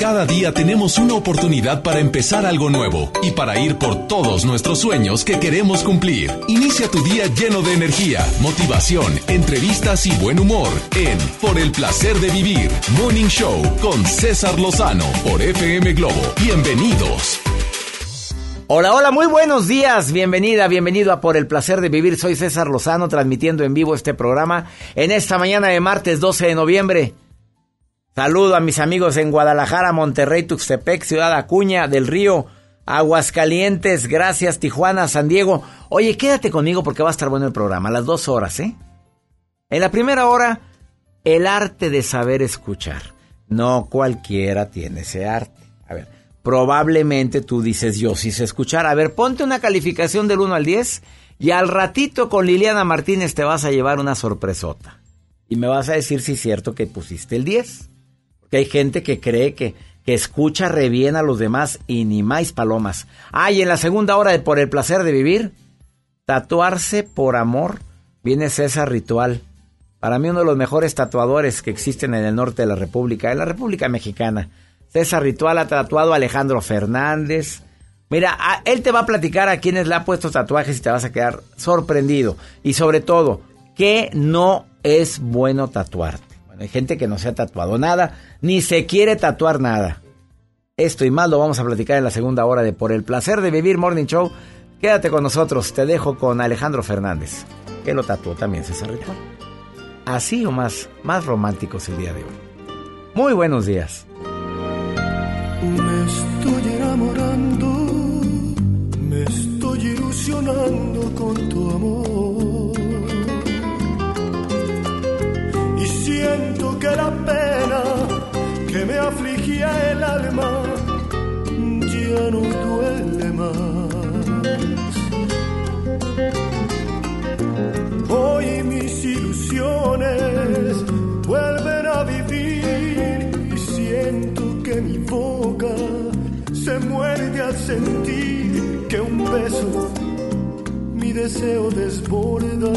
Cada día tenemos una oportunidad para empezar algo nuevo y para ir por todos nuestros sueños que queremos cumplir. Inicia tu día lleno de energía, motivación, entrevistas y buen humor en Por el placer de vivir, Morning Show con César Lozano por FM Globo. Bienvenidos. Hola, hola, muy buenos días. Bienvenida, bienvenido a Por el placer de vivir. Soy César Lozano transmitiendo en vivo este programa en esta mañana de martes 12 de noviembre. Saludo a mis amigos en Guadalajara, Monterrey, Tuxtepec, Ciudad Acuña, del Río, Aguascalientes, gracias, Tijuana, San Diego. Oye, quédate conmigo porque va a estar bueno el programa, a las dos horas, ¿eh? En la primera hora, el arte de saber escuchar. No cualquiera tiene ese arte. A ver, probablemente tú dices, yo sí sé escuchar. A ver, ponte una calificación del 1 al 10 y al ratito con Liliana Martínez te vas a llevar una sorpresota. Y me vas a decir si es cierto que pusiste el 10 que hay gente que cree que, que escucha re bien a los demás y ni más palomas. Ah, y en la segunda hora de Por el placer de vivir, tatuarse por amor, viene César Ritual. Para mí uno de los mejores tatuadores que existen en el norte de la República, en la República Mexicana. César Ritual ha tatuado a Alejandro Fernández. Mira, él te va a platicar a quienes le ha puesto tatuajes y te vas a quedar sorprendido. Y sobre todo, que no es bueno tatuarte. Hay gente que no se ha tatuado nada, ni se quiere tatuar nada. Esto y más lo vamos a platicar en la segunda hora de Por el placer de vivir Morning Show. Quédate con nosotros, te dejo con Alejandro Fernández, que lo tatuó también César Ritual. Así o más, más románticos el día de hoy. Muy buenos días. No duele más. Hoy mis ilusiones vuelven a vivir y siento que mi boca se muerde al sentir que un beso mi deseo desborda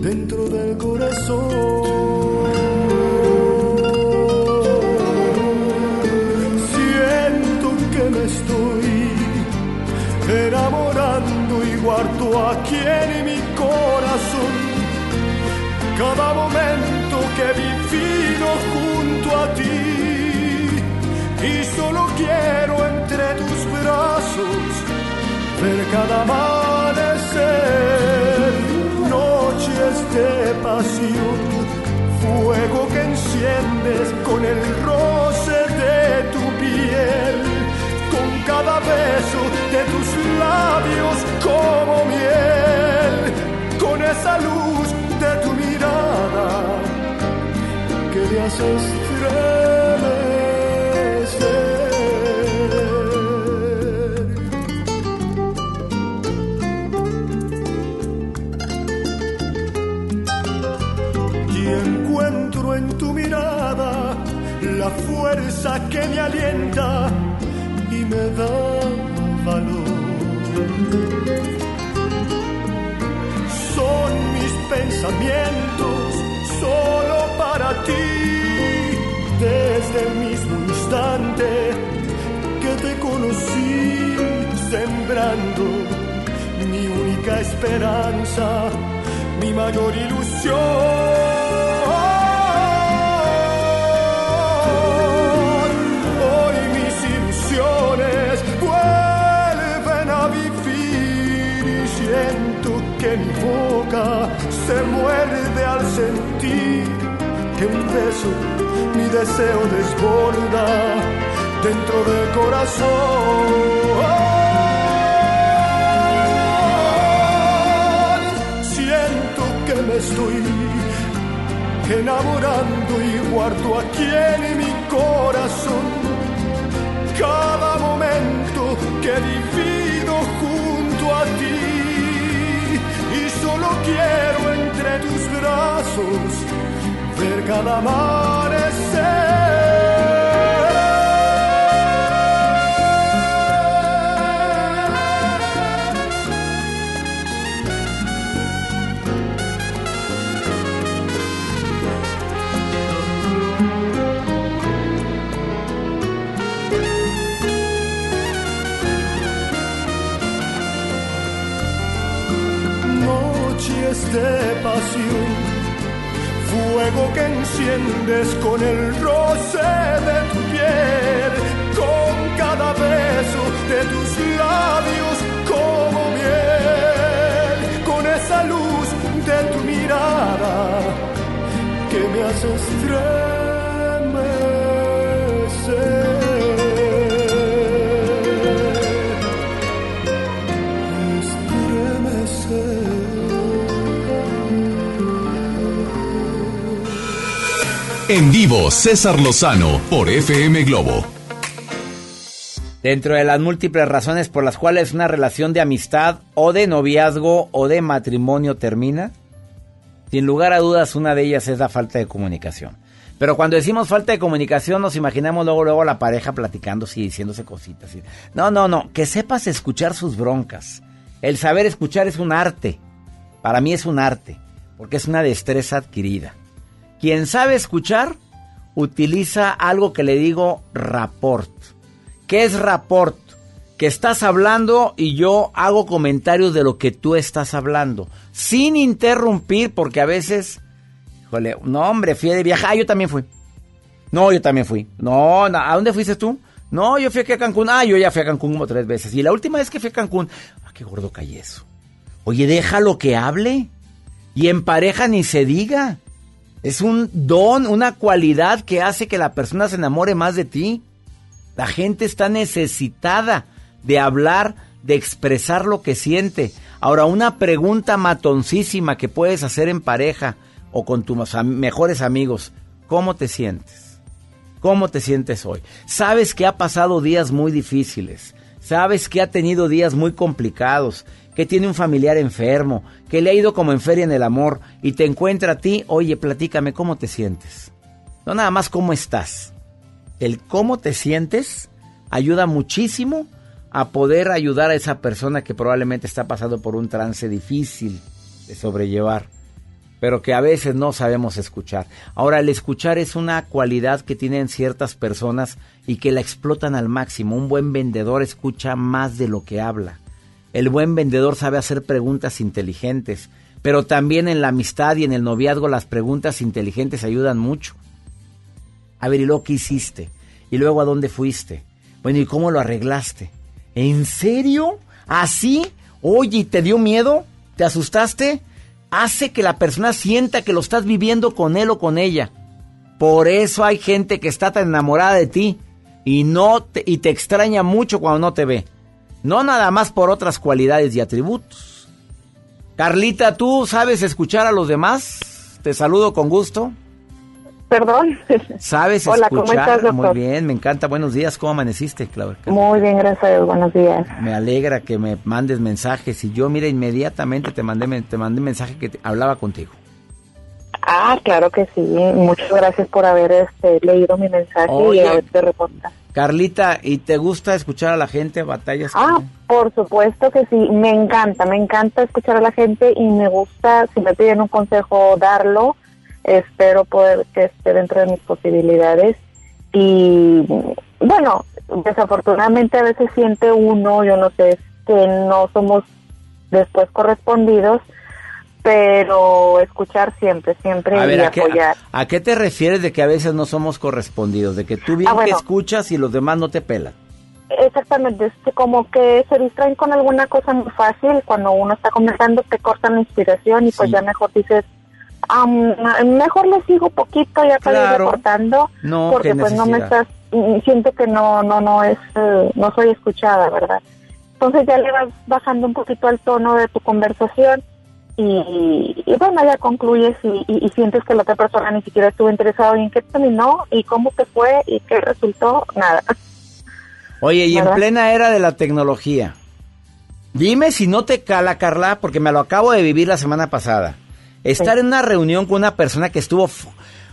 dentro del corazón. Estoy enamorando y guardo aquí en mi corazón cada momento que vivido junto a ti. Y solo quiero entre tus brazos ver cada amanecer, noches de pasión, fuego que enciendes con el roce de tu piel, cada beso de tus labios como miel, con esa luz de tu mirada que me hace estremecer. en tu mirada la fuerza que me alienta me da valor. Son mis pensamientos solo para ti, desde el mismo instante que te conocí, sembrando mi única esperanza, mi mayor ilusión. Se muerde al sentir que un beso mi deseo desborda dentro del corazón. Siento que me estoy enamorando y guardo aquí en mi corazón cada momento que he quiero entre tus brazos ver cada amanecer. De pasión, fuego que enciendes con el roce de tu piel, con cada beso de tus labios como miel, con esa luz de tu mirada que me hace estremecer. En vivo, César Lozano por FM Globo. Dentro de las múltiples razones por las cuales una relación de amistad o de noviazgo o de matrimonio termina, sin lugar a dudas una de ellas es la falta de comunicación. Pero cuando decimos falta de comunicación nos imaginamos luego luego la pareja platicando y diciéndose cositas. No, no, no, que sepas escuchar sus broncas. El saber escuchar es un arte. Para mí es un arte, porque es una destreza adquirida. Quien sabe escuchar utiliza algo que le digo rapport. ¿Qué es rapport? Que estás hablando y yo hago comentarios de lo que tú estás hablando, sin interrumpir, porque a veces, híjole, no hombre, fui de viaje, ah, yo también fui. No, yo también fui. No, ¿a dónde fuiste tú? No, yo fui aquí a Cancún. Ah, yo ya fui a Cancún como tres veces. Y la última vez que fui a Cancún, ah, qué gordo cae eso. Oye, déjalo que hable. Y en pareja ni se diga. Es un don, una cualidad que hace que la persona se enamore más de ti. La gente está necesitada de hablar, de expresar lo que siente. Ahora, una pregunta matoncísima que puedes hacer en pareja o con tus mejores amigos. ¿Cómo te sientes? ¿Cómo te sientes hoy? Sabes que ha pasado días muy difíciles. Sabes que ha tenido días muy complicados que tiene un familiar enfermo, que le ha ido como en feria en el amor y te encuentra a ti, oye, platícame cómo te sientes. No nada más cómo estás. El cómo te sientes ayuda muchísimo a poder ayudar a esa persona que probablemente está pasando por un trance difícil de sobrellevar, pero que a veces no sabemos escuchar. Ahora, el escuchar es una cualidad que tienen ciertas personas y que la explotan al máximo. Un buen vendedor escucha más de lo que habla. El buen vendedor sabe hacer preguntas inteligentes, pero también en la amistad y en el noviazgo las preguntas inteligentes ayudan mucho. A ver, ¿y luego qué hiciste? ¿Y luego a dónde fuiste? Bueno, ¿y cómo lo arreglaste? ¿En serio? ¿Así? Oye, ¿te dio miedo? ¿Te asustaste? Hace que la persona sienta que lo estás viviendo con él o con ella. Por eso hay gente que está tan enamorada de ti y no y te extraña mucho cuando no te ve. No nada más por otras cualidades y atributos. Carlita, ¿tú sabes escuchar a los demás? Te saludo con gusto. Perdón. ¿Sabes Hola, escuchar? ¿cómo estás, doctor? Muy bien, me encanta. Buenos días, ¿cómo amaneciste, Claudia? Muy bien, gracias a Dios. Buenos días. Me alegra que me mandes mensajes y yo, mira, inmediatamente te mandé, te mandé mensaje que te- hablaba contigo. Ah, claro que sí. Muchas gracias por haber este, leído mi mensaje Oye. y haberte reportado. Carlita, ¿y te gusta escuchar a la gente? ¿Batallas? Ah, por supuesto que sí. Me encanta, me encanta escuchar a la gente y me gusta, si me piden un consejo, darlo. Espero poder que esté dentro de mis posibilidades. Y bueno, desafortunadamente a veces siente uno, yo no sé, que no somos después correspondidos, pero escuchar siempre, siempre A y ver, ¿a qué, apoyar. a- a qué te refieres de que a veces no somos correspondidos? De que tú bien Ah, bueno. que escuchas y los demás no te pelan. Exactamente, es que como que se distraen con alguna cosa muy fácil, cuando uno está conversando te cortan la inspiración y pues ya mejor dices, "Am, mejor le sigo poquito ya para ir Claro. recortando, No, porque qué pues no me estás, mm, siento que no, no, no es, eh, no soy escuchada, ¿verdad? Entonces ya le vas bajando un poquito al tono de tu conversación y, y bueno, ya concluyes y, y- y sientes que la otra persona ni siquiera estuvo interesado en qué terminó y cómo te fue y qué resultó, nada. Oye, y en plena era de la tecnología, dime si no te cala, Carla, porque me lo acabo de vivir la semana pasada. Estar Sí. en una reunión con una persona que estuvo,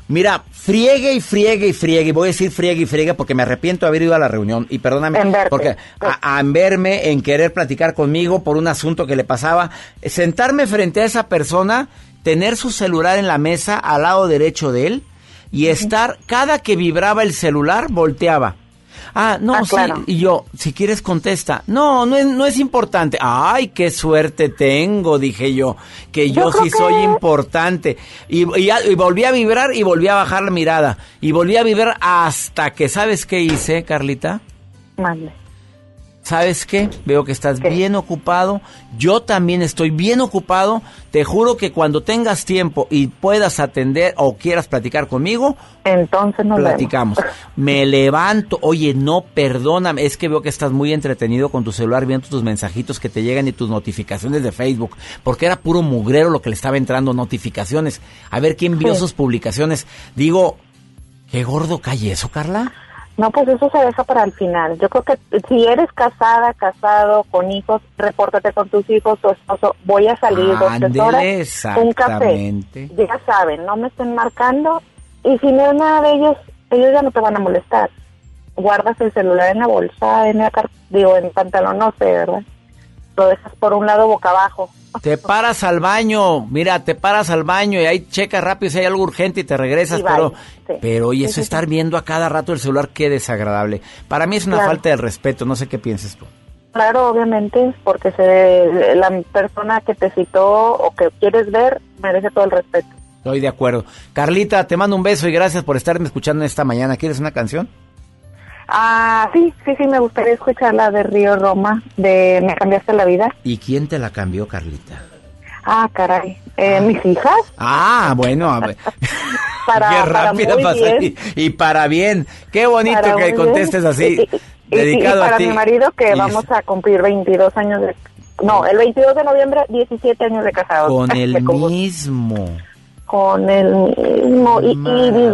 mira, friegue y friegue y friegue, y voy a decir friegue y friegue porque me arrepiento de haber ido a la reunión, y perdóname, En verte. porque a, a en verme, en querer platicar conmigo por un asunto que le pasaba, sentarme frente a esa persona, tener su celular en la mesa al lado derecho de él, y estar, cada que vibraba el celular, volteaba. Ah, no, Ah, sí. claro. Y yo, si quieres contesta. No, no es, no es importante. Ay, qué suerte tengo, dije yo, que yo, sí soy importante. Y, y ya- y volví a vibrar y volví a bajar la mirada. Y volví a vibrar hasta que, ¿sabes qué hice, Carlita? Mande. ¿Sabes qué? Veo que estás bien ocupado. Yo también estoy bien ocupado. Te juro que cuando tengas tiempo y puedas atender o quieras platicar conmigo, Entonces nos platicamos. vemos. Me levanto. Oye, no, perdóname. Es que veo que estás muy entretenido con tu celular viendo tus mensajitos que te llegan y tus notificaciones de Facebook. Porque era puro mugrero lo que le estaba entrando, notificaciones. A ver quién vio Sí. sus publicaciones. Digo, ¿qué gordo cae eso, Carla? No, pues eso se deja para el final. Yo creo que si eres casada, casado, con hijos, repórtate con tus hijos, tu esposo. Voy a salir dos, tres Ándele, horas. Un café. Ya saben, no me estén marcando. Y si no es nada de ellos, ellos ya no te van a molestar. Guardas el celular en la bolsa, en la digo, en el pantalón, no sé, ¿verdad? Lo dejas por un lado boca abajo. Te paras al baño, mira, te paras al baño y ahí checas rápido si hay algo urgente y te regresas, Y pero, Sí. pero Sí, eso sí, estar viendo a cada rato el celular, qué desagradable. Para mí es una Claro. falta de respeto, no sé qué pienses tú. Claro, obviamente, porque se, la persona que te citó o que quieres ver merece todo el respeto. Estoy de acuerdo. Carlita, te mando un beso y gracias por estarme escuchando esta mañana. ¿Quieres una canción? Ah, sí, sí, sí, me gustaría escuchar la de Río Roma, de Me cambiaste la vida. ¿Y quién te la cambió, Carlita? Ah, caray. Eh, Mis hijas, Ah, bueno, a ver. Para- Qué rápida para salir. Y para bien. Qué bonito para que contestes bien. así. Y, dedicado y para a ti. mi marido, que vamos a cumplir 22 años de... No, el 22 de noviembre, 17 años de casados. Con el mismo. Con el mismo. Y, y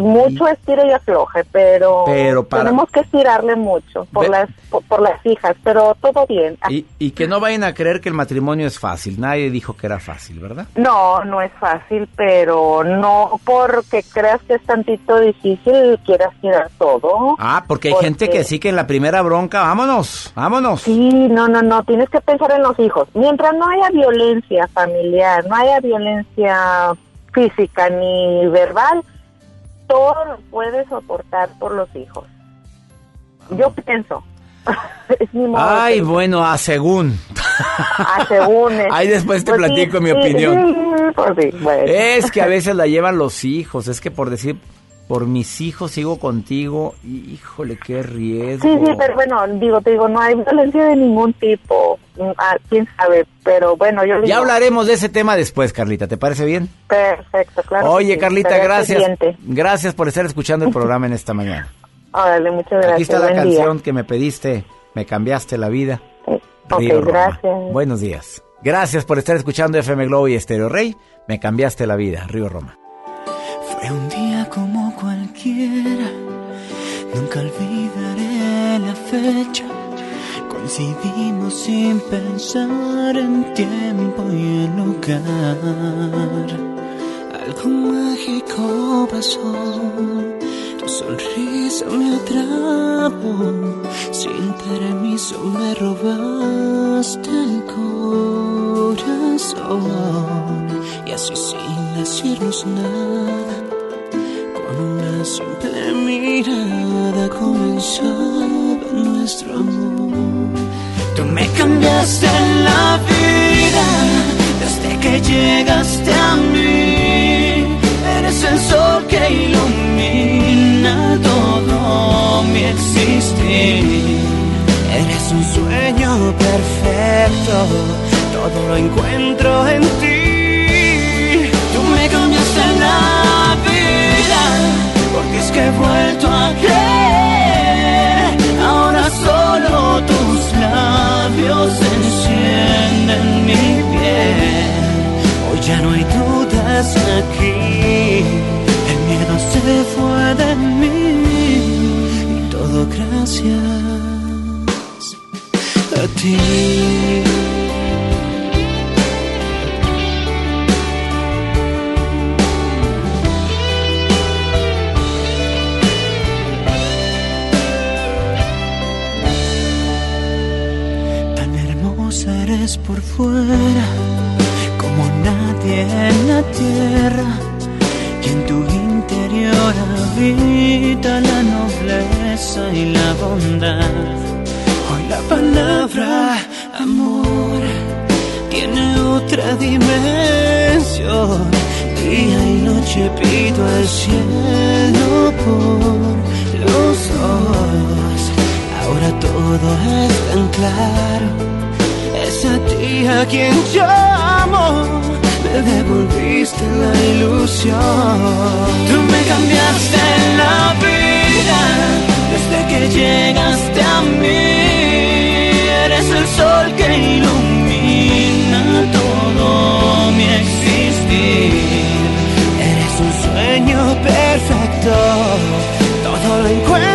mucho estire y afloje, pero, Pero para- tenemos que estirarle mucho por, Ve- las, por, por las hijas, pero todo bien. Y, y que no vayan a creer que el matrimonio es fácil. Nadie dijo que era fácil, ¿verdad? No, no es fácil, pero no porque creas que es tantito difícil quieras tirar todo. Ah, porque hay Porque- gente que sí que en la primera bronca, vámonos, vámonos. Sí, no, no, no, tienes que pensar en los hijos. Mientras no haya violencia familiar, no haya violencia física ni verbal, todo lo puedes soportar por los hijos. Yo pienso. es mi modo Ay, bueno, a según. Ah, según es- Ahí después te Pues sí, platico mi sí, opinión. sí, pues sí, bueno. Es que a veces la llevan los hijos. Es que por decir, por mis hijos sigo contigo. Híjole, qué riesgo. Sí, sí, pero bueno, digo, te digo, no hay violencia de ningún tipo. Mm, Ah, quién sabe, pero bueno, yo digo, Ya hablaremos de ese tema después, Carlita. ¿Te parece bien? Perfecto, claro. Oye, sí, Carlita, gracias. Gracias por estar escuchando el programa en esta mañana. Órale, muchas gracias. Aquí está la buen día. canción que me pediste. Me cambiaste la vida. Eh, Ok, Roma. gracias. Buenos días. Gracias por estar escuchando FM Globo y Estéreo Rey. Me cambiaste la vida, Río Roma. Fue un día nunca olvidaré la fecha. Coincidimos sin pensar en tiempo y en lugar. Algo mágico pasó, tu sonrisa me atrapó. Sin permiso me robaste el corazón. Y así sin decirnos nada, con una simple mirada comenzaba nuestro amor. Tú me cambiaste la vida desde que llegaste a mí. Eres el sol que ilumina todo mi existir. Eres un sueño perfecto, todo lo encuentro en ti. Que he vuelto a creer. Ahora solo tus labios encienden mi piel. Hoy ya no hay dudas aquí, el miedo se fue de mí. Y todo gracias a ti. Eres por fuera, como nadie en la tierra, y en tu interior habita la nobleza y la bondad. Hoy la palabra amor tiene otra dimensión. Día y noche pido al cielo por los dos. Ahora todo es tan claro. Es a ti a quien llamo me devolviste la ilusión. Tú me cambiaste la vida desde que llegaste a mí. Eres el sol que ilumina todo mi existir. Eres un sueño perfecto, todo lo encuentro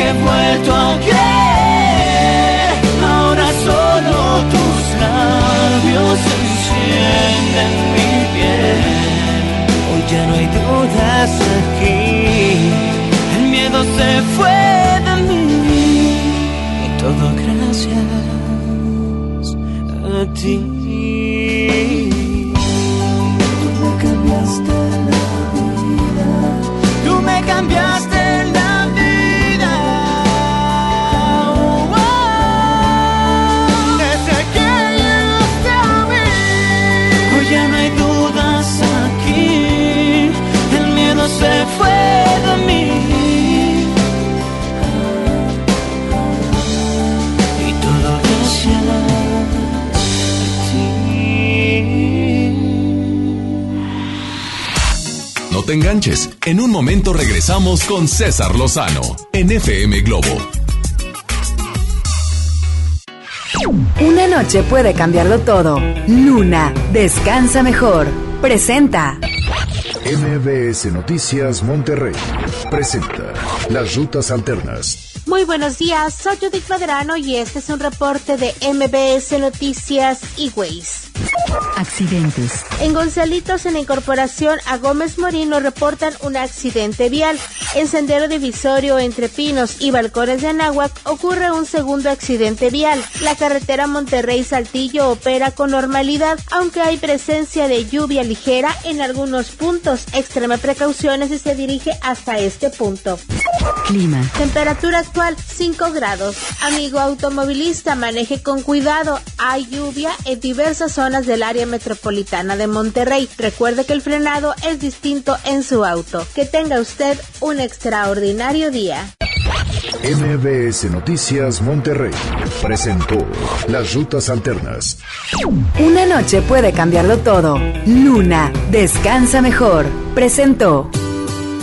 que he vuelto a encienden mi piel. Hoy ya no hay dudas aquí, el miedo se fue de mí y todo gracias a ti. Te enganches. En un momento regresamos con César Lozano en FM Globo. Una noche puede cambiarlo todo. Luna, descansa mejor. Presenta. MBS Noticias Monterrey presenta Las Rutas Alternas. Muy buenos días, soy Judith Madrano y este es un reporte de MBS Noticias y Ways. Accidentes. En Gonzalitos, en incorporación a Gómez Morino, reportan un accidente vial. En Sendero Divisorio entre Pinos y Balcones de Anáhuac ocurre un segundo accidente vial. La carretera Monterrey-Saltillo opera con normalidad, aunque hay presencia de lluvia ligera en algunos puntos. Extreme precauciones si se dirige hasta este punto. Clima. Temperatura actual 5 grados. Amigo automovilista, maneje con cuidado. Hay lluvia en diversas zonas del área metropolitana de Monterrey. Recuerde que el frenado es distinto en su auto. Que tenga usted un extraordinario día. MBS Noticias Monterrey presentó Las Rutas Alternas. Una noche puede cambiarlo todo. Luna, descansa mejor. Presentó.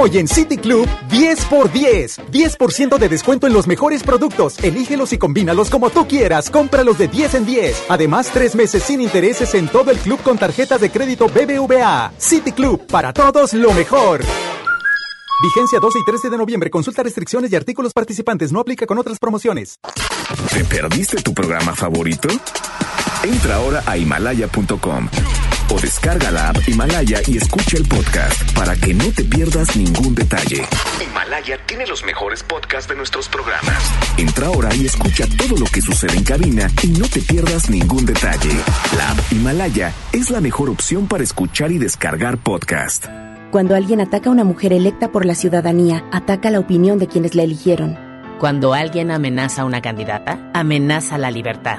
Hoy en City Club, 10 por 10. 10% de descuento en los mejores productos. Elígelos y combínalos como tú quieras. Cómpralos de 10 en 10. Además, tres meses sin intereses en todo el club con tarjeta de crédito BBVA. City Club, para todos lo mejor. Vigencia 12 y 13 de noviembre. Consulta restricciones y artículos participantes. No aplica con otras promociones. ¿Te perdiste tu programa favorito? Entra ahora a himalaya.com o descarga la app Himalaya y escucha el podcast para que no te pierdas ningún detalle. Himalaya tiene los mejores podcasts de nuestros programas. Entra ahora y escucha todo lo que sucede en cabina y no te pierdas ningún detalle. La app Himalaya es la mejor opción para escuchar y descargar podcast. Cuando alguien ataca a una mujer electa por la ciudadanía, ataca la opinión de quienes la eligieron. Cuando alguien amenaza a una candidata, amenaza la libertad.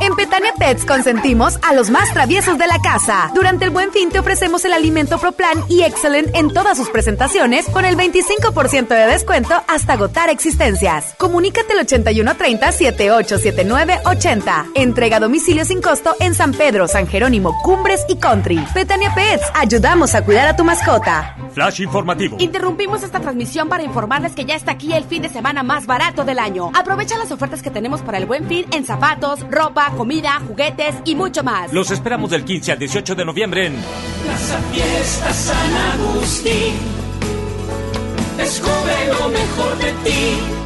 En Petania Pets consentimos a los más traviesos de la casa. Durante el Buen Fin te ofrecemos el alimento ProPlan y Excellent en todas sus presentaciones con el 25% de descuento hasta agotar existencias. Comunícate al 8130 787980. Entrega a domicilio sin costo en San Pedro, San Jerónimo, Cumbres y Country. Petania Pets, ayudamos a cuidar a tu mascota. Flash informativo. Interrumpimos esta transmisión para informarles que ya está aquí el fin de semana más barato del año. Aprovecha las ofertas que tenemos para el buen fin en zapatos, ropa, comida, juguetes y mucho más. Los esperamos del 15 al 18 de noviembre en Plaza Fiesta San Agustín. Descubre lo mejor de ti.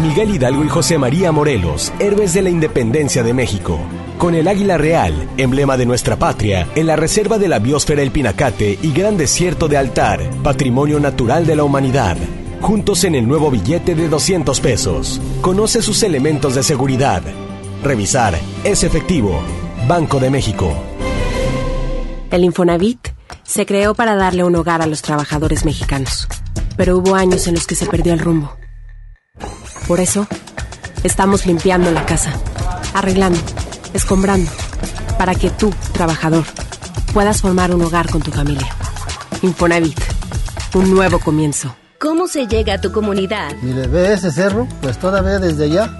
Miguel Hidalgo y José María Morelos, héroes de la independencia de México. Con el águila real, emblema de nuestra patria, en la reserva de la biosfera El Pinacate y Gran Desierto de Altar, patrimonio natural de la humanidad. Juntos en el nuevo billete de 200 pesos. Conoce sus elementos de seguridad. Revisar. Es efectivo. Banco de México. El Infonavit se creó para darle un hogar a los trabajadores mexicanos. Pero hubo años en los que se perdió el rumbo. Por eso, estamos limpiando la casa, arreglando, escombrando, para que tú, trabajador, puedas formar un hogar con tu familia. Infonavit, un nuevo comienzo. ¿Cómo se llega a tu comunidad? Mire, ve ese cerro, pues todavía desde allá,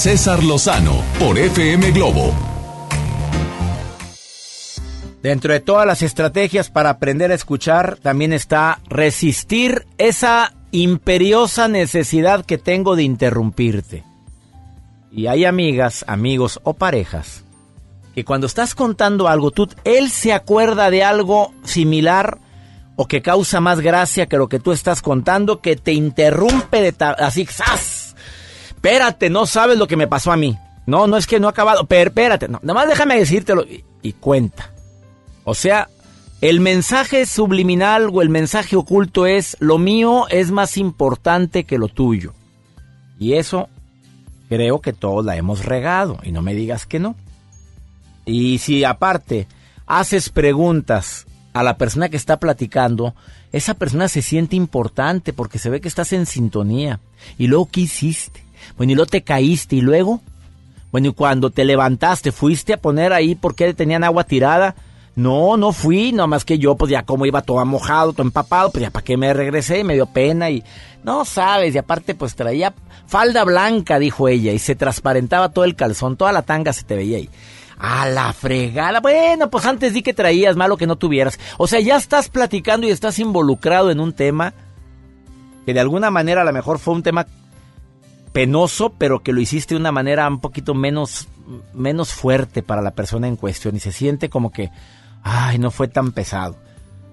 César Lozano por FM Globo. Dentro de todas las estrategias para aprender a escuchar, también está resistir esa imperiosa necesidad que tengo de interrumpirte. Y hay amigas, amigos o parejas que cuando estás contando algo, tú, él se acuerda de algo similar o que causa más gracia que lo que tú estás contando, que te interrumpe de así, ¡zas! Espérate, no sabes lo que me pasó a mí. No, no es que no ha acabado, pero espérate, no, nada más déjame decírtelo y cuenta. O sea, el mensaje subliminal o el mensaje oculto es, lo mío es más importante que lo tuyo. Y eso creo que todos la hemos regado, y no me digas que no. Y si aparte haces preguntas a la persona que está platicando, esa persona se siente importante porque se ve que estás en sintonía. Y luego, ¿qué hiciste? Bueno, y luego te caíste y luego, bueno, y cuando te levantaste, fuiste a poner ahí porque tenían agua tirada. No, no fui, más que yo, pues ya como iba todo mojado, todo empapado, pues ya para qué me regresé, me dio pena y no sabes, y aparte pues traía falda blanca, dijo ella, y se transparentaba todo el calzón, toda la tanga se te veía ahí. A la fregada. Bueno, pues antes di que traías, malo que no tuvieras. O sea, ya estás platicando y estás involucrado en un tema que de alguna manera a lo mejor fue un tema penoso, pero que lo hiciste de una manera un poquito menos, menos fuerte para la persona en cuestión y se siente como que, ay, no fue tan pesado.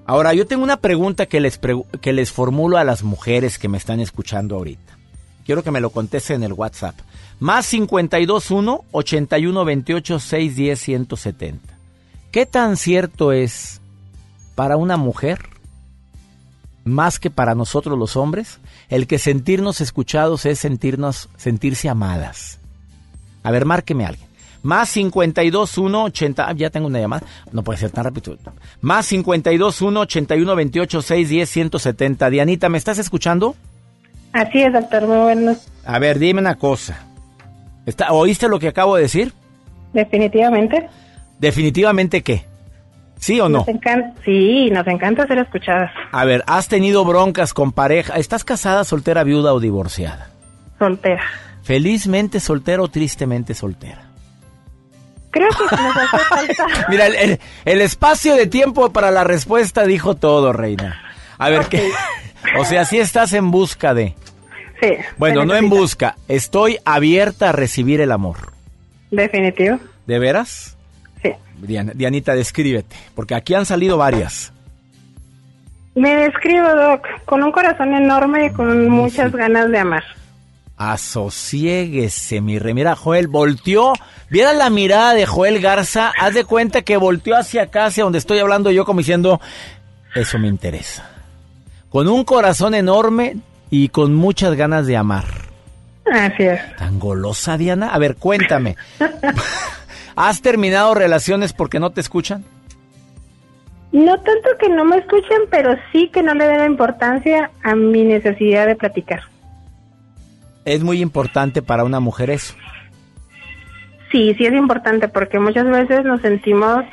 Ahora, yo tengo una pregunta que les, que les formulo a las mujeres que me están escuchando ahorita. Quiero que me lo conteste en el WhatsApp. Más 521 81 28 610 170. ¿Qué tan cierto es para una mujer, más que para nosotros los hombres, el que sentirnos escuchados es sentirnos, sentirse amadas? A ver, márqueme alguien. Más 521 80. Ya tengo una llamada. No puede ser tan rápido. Más 521 81 28 610 170. Dianita, ¿me estás escuchando? Así es, doctor. Muy buenos. A ver, dime una cosa. ¿Oíste lo que acabo de decir? Definitivamente. ¿Definitivamente qué? ¿Sí o no? sí, nos encanta ser escuchadas. A ver, ¿has tenido broncas con pareja? ¿Estás casada, soltera, viuda o divorciada? Soltera. ¿Felizmente soltera o tristemente soltera? Creo que nos hace falta. Mira, el, espacio de tiempo para la respuesta dijo todo, reina. A ver, ¿qué? O sea, si estás en busca de... Sí. Bueno, no en busca. Estoy abierta a recibir el amor. Definitivo. ¿De veras? Dianita, descríbete, porque aquí han salido varias. Me describo, Doc, con un corazón enorme y con muchas ganas de amar. Asociéguese, mi rey. Mira, Joel volteó. Viera la mirada de Joel Garza. Haz de cuenta que volteó hacia acá, hacia donde estoy hablando yo, como diciendo, eso me interesa. Con un corazón enorme, y con muchas ganas de amar. Así es. ¿Tan golosa, Diana? A ver, cuéntame. ¿Has terminado relaciones porque no te escuchan? No tanto que no me escuchen, pero sí que no le den importancia a mi necesidad de platicar. Es muy importante para una mujer eso. Sí, sí es importante porque muchas veces nos sentimos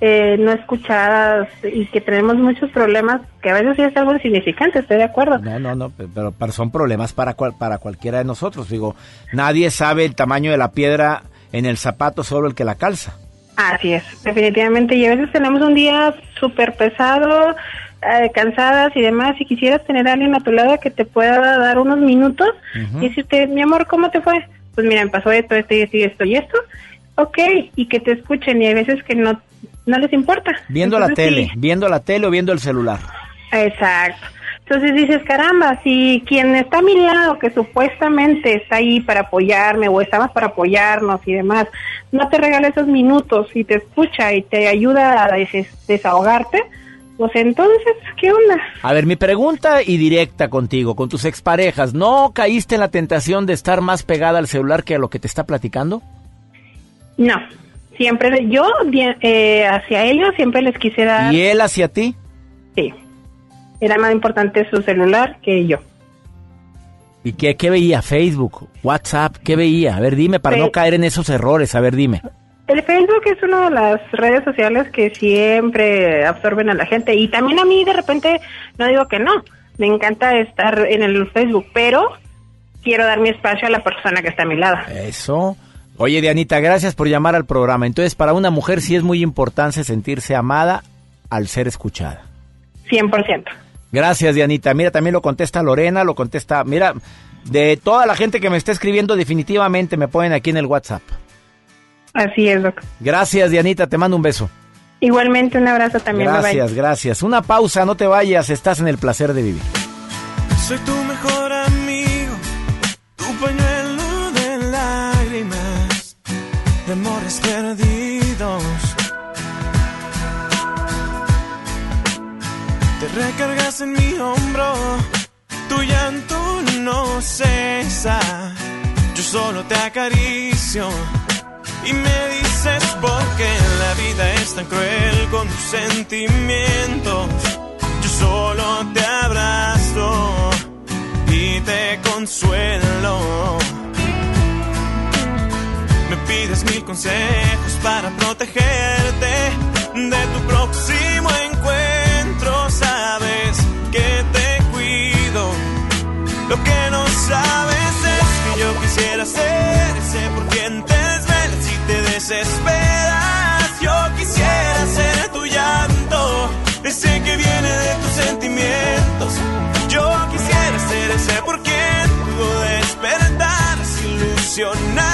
eh, no escuchadas y que tenemos muchos problemas, que a veces sí es algo insignificante, estoy de acuerdo. No, no, no, pero, son problemas para, para cualquiera de nosotros. Digo, nadie sabe el tamaño de la piedra en el zapato, solo el que la calza. Así es, definitivamente. Y a veces tenemos un día súper pesado, eh, cansadas y demás, y quisieras tener a alguien a tu lado que te pueda dar unos minutos y decirte, mi amor, ¿cómo te fue? Pues mira, me pasó esto, esto y esto y esto y esto. Ok, y que te escuchen, y hay veces que no no les importa. Viendo la tele, viendo la tele o viendo el celular. Exacto. Entonces dices, caramba, si quien está a mi lado, que supuestamente está ahí para apoyarme o estamos para apoyarnos y demás, no te regala esos minutos y te escucha y te ayuda a desahogarte, pues entonces, ¿qué onda? A ver, mi pregunta y directa contigo, con tus exparejas, ¿no caíste en la tentación de estar más pegada al celular que a lo que te está platicando? No, Siempre, yo eh, hacia ellos siempre les quise dar... ¿Y él hacia ti? Sí. Era más importante su celular que yo. ¿Y qué, qué veía? ¿Facebook? ¿WhatsApp? ¿Qué veía? A ver, dime, para no caer en esos errores. A ver, dime. El Facebook es una de las redes sociales que siempre absorben a la gente. Y también a mí, de repente, no digo que no. Me encanta estar en el Facebook, pero quiero dar mi espacio a la persona que está a mi lado. Eso. Oye, Dianita, gracias por llamar al programa. Entonces, para una mujer sí es muy importante sentirse amada al ser escuchada. 100%. Gracias, Dianita. Mira, también lo contesta Lorena, lo contesta. Mira, de toda la gente que me está escribiendo, definitivamente me ponen aquí en el WhatsApp. Así es, Doc. Gracias, Dianita. Te mando un beso. Igualmente, un abrazo también. bye, bye. Gracias, gracias. Una pausa, no te vayas. Estás en el placer de vivir. Soy tu mejor amigo, tu pañuelo de lágrimas, de amores perdidos. Recargas en mi hombro, tu llanto no cesa. Yo solo te acaricio y me dices por qué la vida es tan cruel con tus sentimientos. Yo solo te abrazo y te consuelo. Me pides mil consejos para protegerte de tu próximo ilusionada.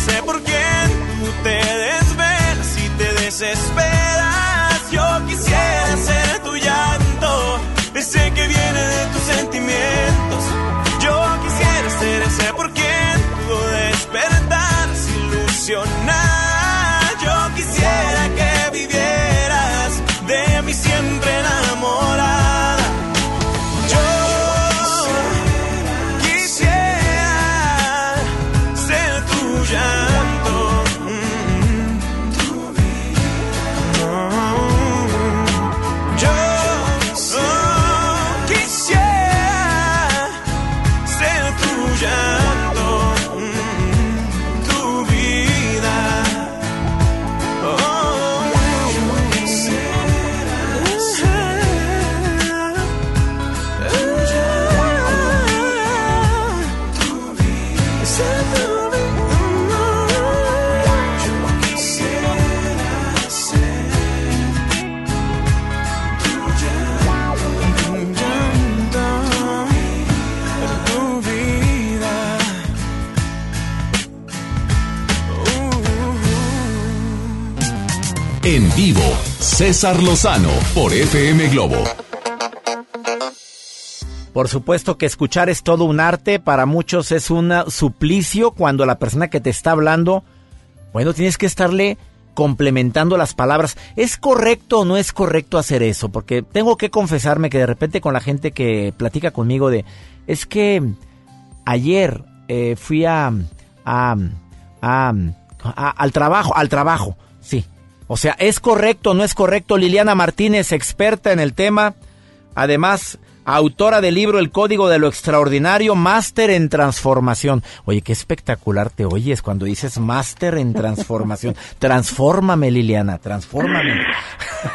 ese por quien tú te desvelas y te desesperas. Yo quisiera ser tu llanto, ese que viene de tus sentimientos. Yo quisiera ser ese por quien pudo despertar ilusionar. Por FM Globo. Por supuesto que escuchar es todo un arte, para muchos es un suplicio cuando la persona que te está hablando, bueno, tienes que estarle complementando las palabras. ¿Es correcto o no es correcto hacer eso? Porque tengo que confesarme que de repente con la gente que platica conmigo de, es que ayer eh, fui a, a, a- a- al trabajo, al trabajo, sí. O sea, ¿es correcto o no es correcto? Liliana Martínez, experta en el tema, además autora del libro El Código de lo Extraordinario, máster en transformación. Oye, qué espectacular te oyes cuando dices máster en transformación. Transfórmame, Liliana, transfórmame.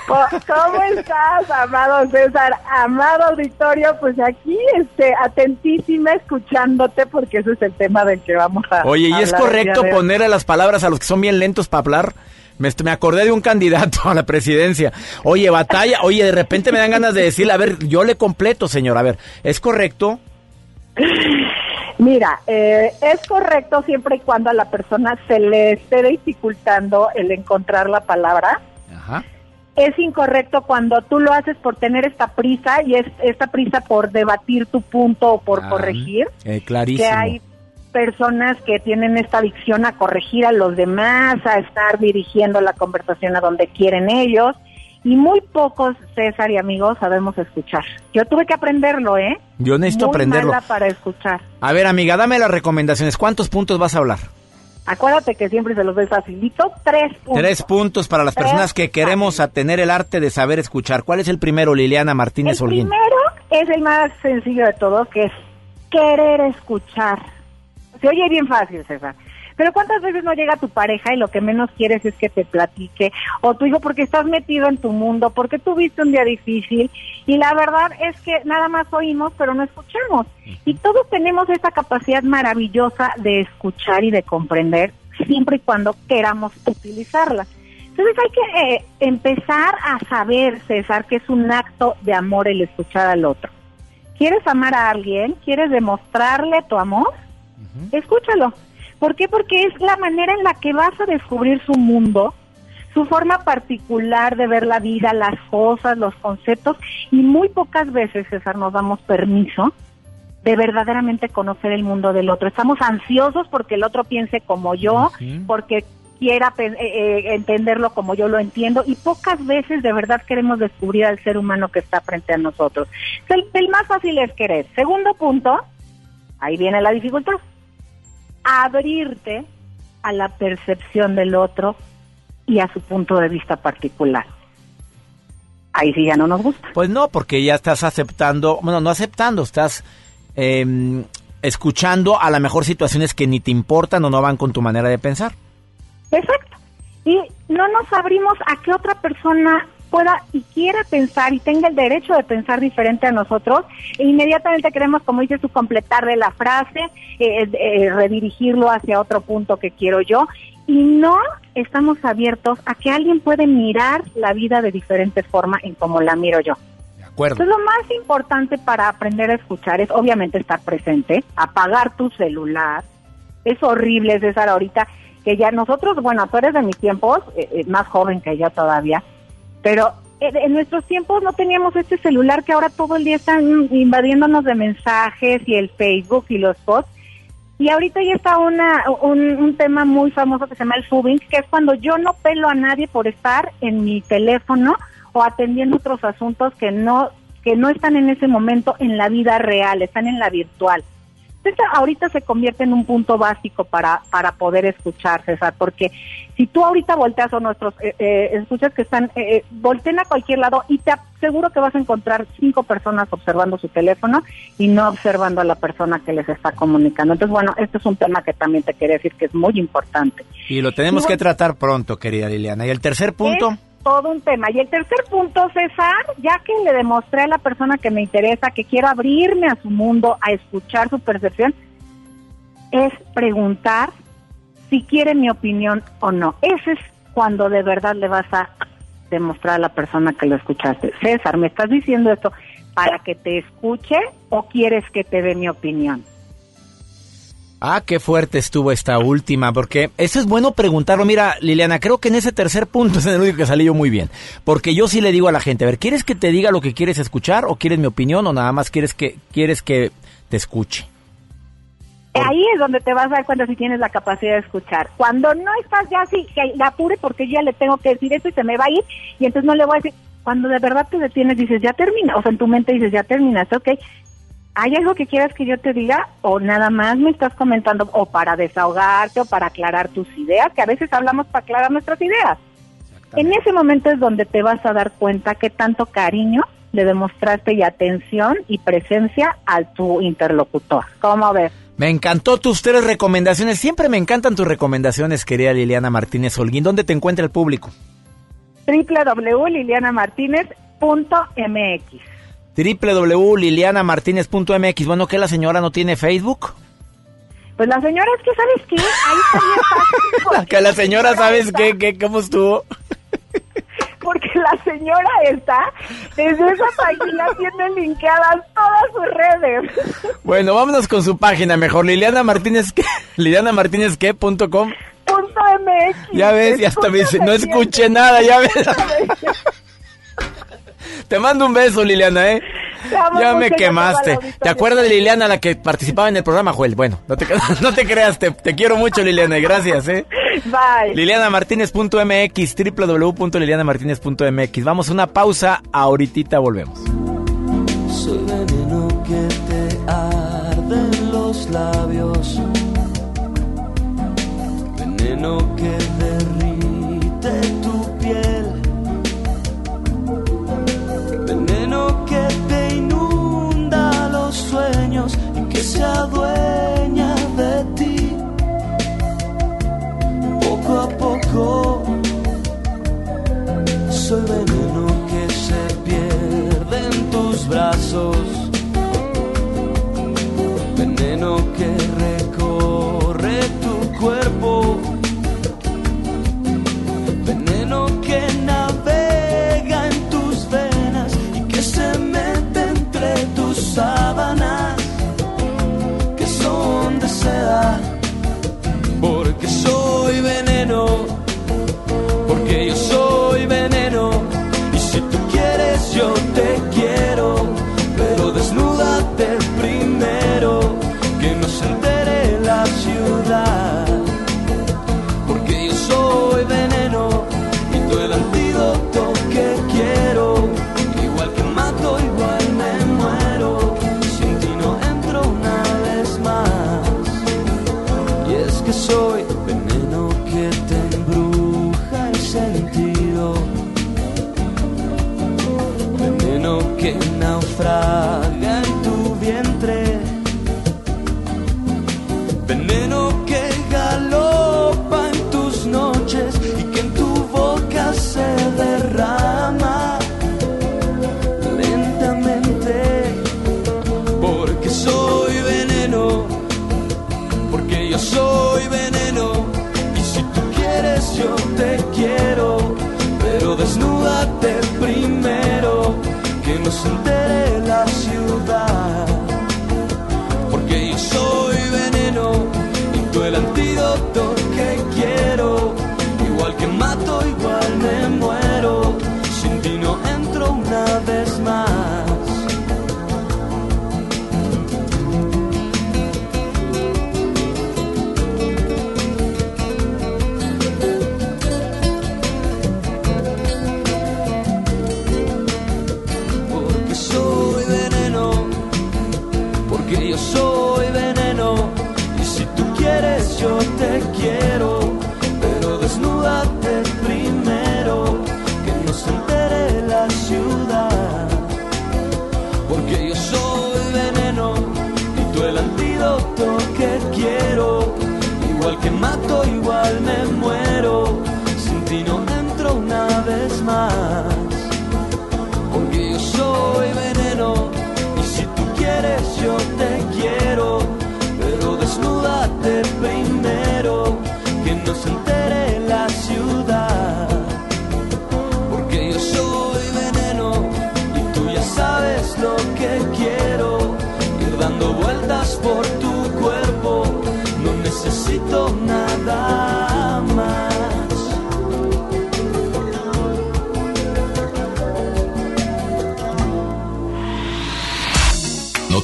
Co- ¿Cómo estás, amado César? Amado auditorio, pues aquí, este, atentísima escuchándote porque ese es el tema del que vamos a Oye, ¿y es hablar correcto de hoy. ponerle las palabras a los que son bien lentos para hablar? Me, me acordé de un candidato a la presidencia. Oye, batalla, oye, de repente me dan ganas de decirle, a ver, yo le completo, señor, a ver, ¿es correcto? Mira, eh, es correcto siempre y cuando a la persona se le esté dificultando el encontrar la palabra. Ajá. Es incorrecto cuando tú lo haces por tener esta prisa y es esta prisa por debatir tu punto o por Ah, corregir. eh, clarísimo. Que hay personas que tienen esta adicción a corregir a los demás, a estar dirigiendo la conversación a donde quieren ellos. Y muy pocos, César y amigos, sabemos escuchar. Yo tuve que aprenderlo, ¿eh? Yo necesito Muy aprenderlo. mala para escuchar. A ver, amiga, dame las recomendaciones. ¿Cuántos puntos vas a hablar? Acuérdate que siempre se los doy facilito. Tres puntos. Tres puntos para las Tres personas que queremos a tener el arte de saber escuchar. ¿Cuál es el primero, Liliana Martínez El Holguín? primero es el más sencillo de todos, que es querer escuchar. Se oye bien fácil, César. Pero ¿cuántas veces no llega tu pareja y lo que menos quieres es que te platique? O tu hijo porque estás metido en tu mundo, porque tuviste un día difícil. Y la verdad es que nada más oímos, pero no escuchamos. Y todos tenemos esta capacidad maravillosa de escuchar y de comprender, siempre y cuando queramos utilizarla. Entonces hay que eh, empezar a saber, César, que es un acto de amor el escuchar al otro. ¿Quieres amar a alguien? ¿Quieres demostrarle tu amor? Escúchalo. ¿Por qué? Porque es la manera en la que vas a descubrir su mundo, su forma particular de ver la vida, las cosas, los conceptos, y muy pocas veces, César, nos damos permiso de verdaderamente conocer el mundo del otro. Estamos ansiosos porque el otro piense como yo, porque quiera eh, eh, entenderlo como yo lo entiendo, y pocas veces de verdad queremos descubrir al ser humano que está frente a nosotros. El, el más fácil es querer. Segundo punto, ahí viene la dificultad abrirte a la percepción del otro y a su punto de vista particular. Ahí sí ya no nos gusta. Pues no, porque ya estás aceptando, bueno, no aceptando, estás em, escuchando a lo mejor situaciones que ni te importan o no van con tu manera de pensar. Exacto. Y no nos abrimos a que otra persona pueda y quiera pensar y tenga el derecho de pensar diferente a nosotros e inmediatamente queremos, como dices tú, completarle la frase, eh, eh, redirigirlo hacia otro punto que quiero yo y no estamos abiertos a que alguien puede mirar la vida de diferente forma en como la miro yo. Entonces, lo más importante para aprender a escuchar es obviamente estar presente, apagar tu celular. Es horrible, César, ahorita que ya nosotros, bueno, tú eres de mis tiempos, eh, eh, más joven que yo todavía, pero en nuestros tiempos no teníamos este celular que ahora todo el día están invadiéndonos de mensajes y el Facebook y los posts. Y ahorita ya está una, un, un tema muy famoso que se llama el fubing, que es cuando yo no pelo a nadie por estar en mi teléfono o atendiendo otros asuntos que no que no están en ese momento en la vida real, están en la virtual. Ahorita se convierte en un punto básico para, para poder escuchar, César, porque si tú ahorita volteas a nuestros eh, eh, escuchas que están, eh, eh, volteen a cualquier lado y te aseguro que vas a encontrar cinco personas observando su teléfono y no observando a la persona que les está comunicando. Entonces, bueno, este es un tema que también te quería decir que es muy importante. Y lo tenemos Y que tratar pronto, querida Liliana. Y el tercer punto, Es todo un tema. Y el tercer punto, César, ya que le demostré a la persona que me interesa, que quiero abrirme a su mundo, a escuchar su percepción, es preguntar si quiere mi opinión o no. Ese es cuando de verdad le vas a demostrar a la persona que lo escuchaste. César, ¿me estás diciendo esto para que te escuche o quieres que te dé mi opinión? Ah, qué fuerte estuvo esta última, porque eso es bueno preguntarlo. Mira, Liliana, creo que en ese tercer punto es en el único que salí yo muy bien. Porque yo sí le digo a la gente, a ver, ¿quieres que te diga lo que quieres escuchar o quieres mi opinión o nada más quieres que, quieres que te escuche? Ahí es donde te vas a dar cuenta si tienes la capacidad de escuchar. Cuando no estás ya así, que la apure porque ya le tengo que decir esto y se me va a ir, y entonces no le voy a decir. Cuando de verdad te detienes, dices, ya termina, o sea, en tu mente dices, ya terminaste, ok. ¿Hay algo que quieras que yo te diga? O nada más me estás comentando, o para desahogarte, o para aclarar tus ideas, que a veces hablamos para aclarar nuestras ideas. En ese momento es donde te vas a dar cuenta qué tanto cariño le demostraste y atención y presencia a tu interlocutor. ¿Cómo ves? Me encantó tus tres recomendaciones. Siempre me encantan tus recomendaciones, querida Liliana Martínez Holguín. ¿Dónde te encuentra el público? www.lilianamartinez.mx www.lilianamartinez.mx. Bueno, que la señora no tiene Facebook. Pues la señora es que, ¿sabes qué? Ahí está bien Que la señora, ¿sabes qué? ¿Qué? ¿Cómo estuvo? Porque la señora está, desde esa página tiene linkeadas todas sus redes. Bueno, vámonos con su página mejor. Liliana Martínez, ¿qué? Liliana Martínez, ¿qué? Punto com. Punto MX. Ya ves, ya hasta me dice, no escuché nada, ya ves. Te mando un beso, Liliana, ¿eh? Ya me quemaste. ¿Te acuerdas de Liliana, la que participaba en el programa, Joel? Bueno, no te, no te creas, te, te quiero mucho, Liliana, y gracias, ¿eh? Bye. Lilianamartinez.mx, www.lilianamartinez.mx. Vamos a una pausa, ahorita volvemos. Soy veneno que te arde en los labios. Veneno que se adueña de ti. Poco a poco soy veneno que se pierde en tus brazos. Veneno que que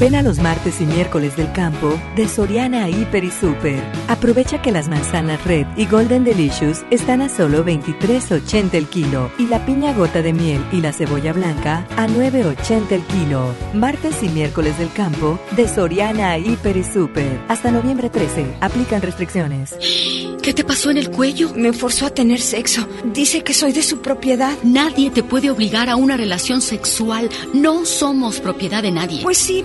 Ven a los martes y miércoles del campo de Soriana Hiper y Super. Aprovecha que las manzanas Red y Golden Delicious están a solo 23.80 el kilo y la piña gota de miel y la cebolla blanca a 9.80 el kilo. Martes y miércoles del campo de Soriana Hiper y Super. Hasta noviembre 13. Aplican restricciones. ¿Qué te pasó en el cuello? Me forzó a tener sexo. Dice que soy de su propiedad. Nadie te puede obligar a una relación sexual. No somos propiedad de nadie. Pues sí,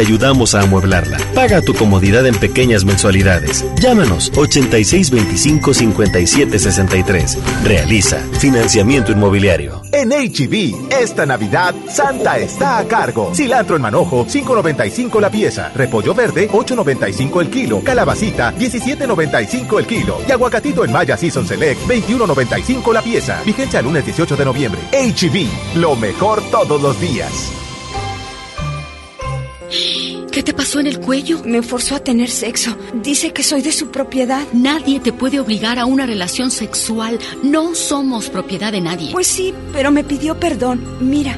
ayudamos a amueblarla. Paga tu comodidad en pequeñas mensualidades. Llámanos 8625-5763. Realiza financiamiento inmobiliario. En HB, esta Navidad, Santa está a cargo. Cilantro en manojo, 5.95 la pieza. Repollo verde, 8.95 el kilo. Calabacita, 17.95 el kilo. Y aguacatito en Maya Season Select, 21.95 la pieza. Vigencia lunes 18 de noviembre. HB, lo mejor todos los días. ¿Qué te pasó en el cuello? Me forzó a tener sexo. Dice que soy de su propiedad. Nadie te puede obligar a una relación sexual. No somos propiedad de nadie. Pues sí, pero me pidió perdón. Mira,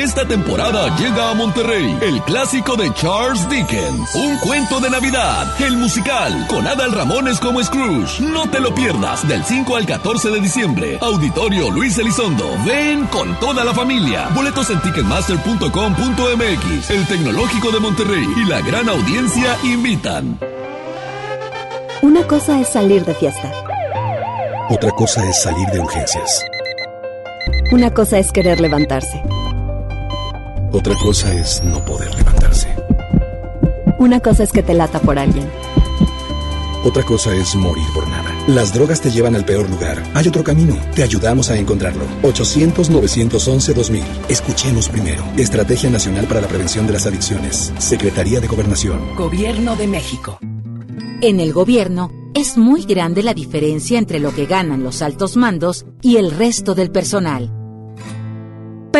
Esta temporada llega a Monterrey el clásico de Charles Dickens, un cuento de Navidad, el musical, con Adal Ramones como Scrooge. No te lo pierdas del 5 al 14 de diciembre. Auditorio Luis Elizondo. Ven con toda la familia. Boletos en ticketmaster.com.mx, el Tecnológico de Monterrey y la gran audiencia invitan. Una cosa es salir de fiesta. Otra cosa es salir de urgencias. Una cosa es querer levantarse. Otra cosa es no poder levantarse. Una cosa es que te lata por alguien. Otra cosa es morir por nada. Las drogas te llevan al peor lugar. Hay otro camino. Te ayudamos a encontrarlo. 800-911-2000. Escuchemos primero. Estrategia Nacional para la Prevención de las Adicciones. Secretaría de Gobernación. Gobierno de México. En el gobierno es muy grande la diferencia entre lo que ganan los altos mandos y el resto del personal.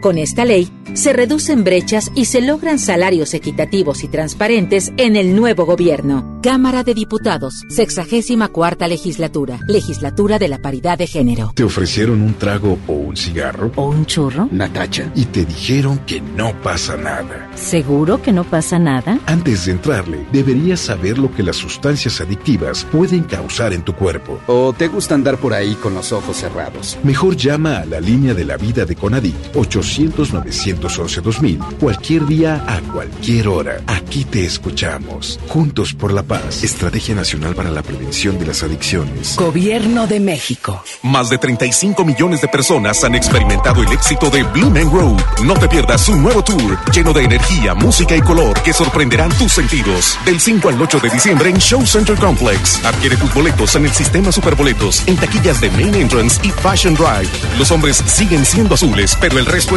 Con esta ley, se reducen brechas y se logran salarios equitativos y transparentes en el nuevo gobierno. Cámara de Diputados, 64 legislatura, legislatura de la paridad de género. ¿Te ofrecieron un trago o un cigarro? ¿O un churro? Natacha. Y te dijeron que no pasa nada. ¿Seguro que no pasa nada? Antes de entrarle, deberías saber lo que las sustancias adictivas pueden causar en tu cuerpo. ¿O te gusta andar por ahí con los ojos cerrados? Mejor llama a la línea de la vida de Conadic 800-911-2000 cualquier día a cualquier hora. Aquí te escuchamos. Juntos por la paz. Estrategia Nacional para la Prevención de las Adicciones. Gobierno de México. Más de 35 millones de personas han experimentado el éxito de Blue Man Road. No te pierdas un nuevo tour lleno de energía, música y color que sorprenderán tus sentidos. Del 5 al 8 de diciembre en Show Center Complex. Adquiere tus boletos en el sistema Superboletos, en taquillas de Main Entrance y Fashion Drive. Los hombres siguen siendo azules, pero el resto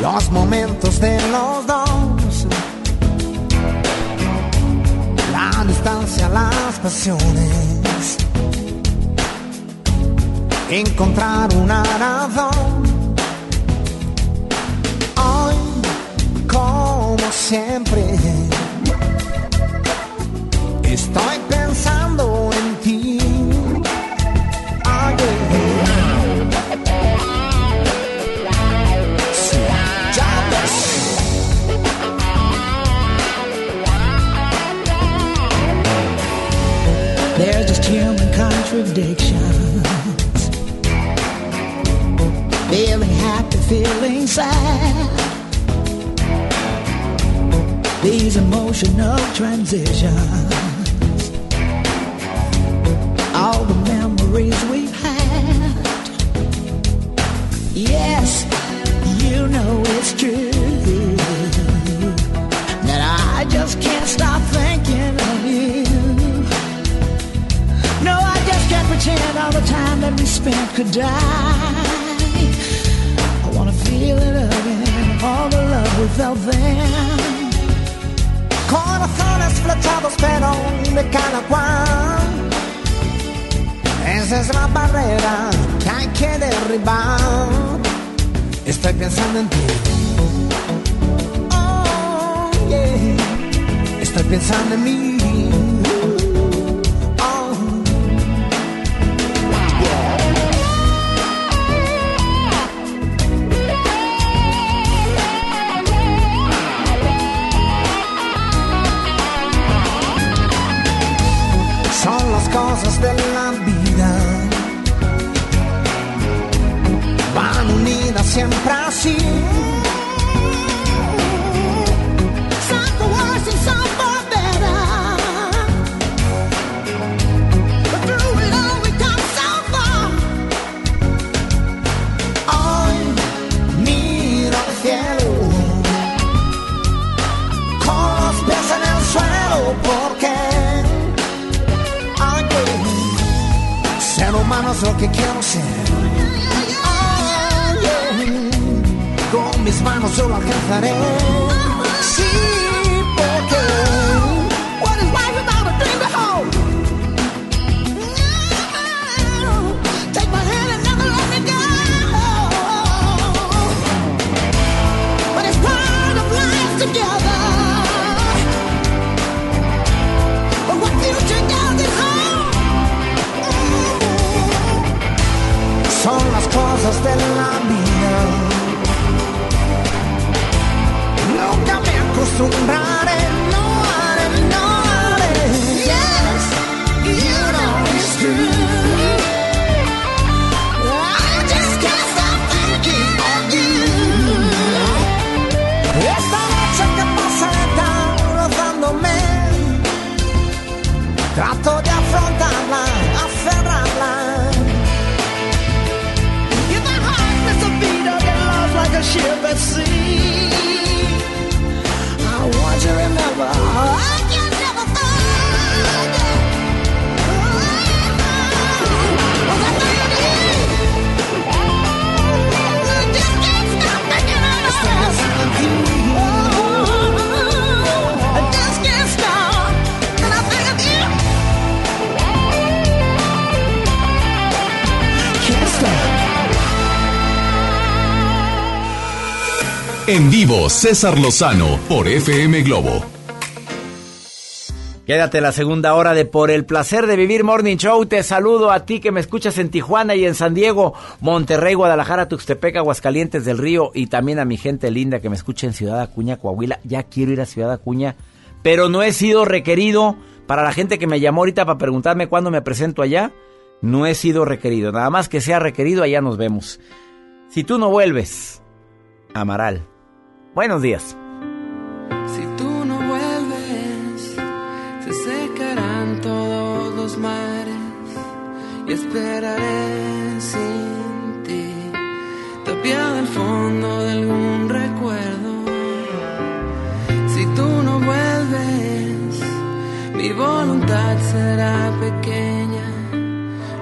Los momentos de los dos. La distancia, las pasiones. Encontrar una razón. Contradictions. Feeling happy, feeling sad. These emotional transitions. Could die. I wanna feel it again, all the love felt then. Corazones flechados, pero de cada cual. Esa es la barrera que hay que derribar. Estoy pensando en ti. Oh, yeah. Estoy pensando en mí. César Lozano por FM Globo. Quédate la segunda hora de Por el placer de vivir Morning Show. Te saludo a ti que me escuchas en Tijuana y en San Diego, Monterrey, Guadalajara, Tuxtepec, Aguascalientes del Río y también a mi gente linda que me escucha en Ciudad Acuña, Coahuila. Ya quiero ir a Ciudad Acuña, pero no he sido requerido para la gente que me llamó ahorita para preguntarme cuándo me presento allá. No he sido requerido. Nada más que sea requerido, allá nos vemos. Si tú no vuelves, Amaral. Buenos días. Si tú no vuelves, se secarán todos los mares y esperaré sin ti, tapiado el fondo de algún recuerdo. Si tú no vuelves, mi voluntad será pequeña,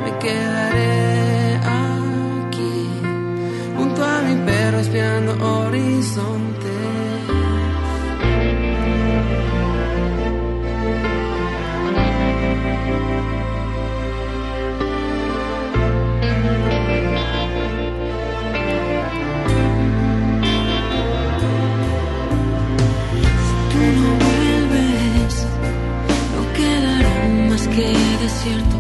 me quedaré creando horizontes. Si tú no vuelves, no quedarán más que desiertos.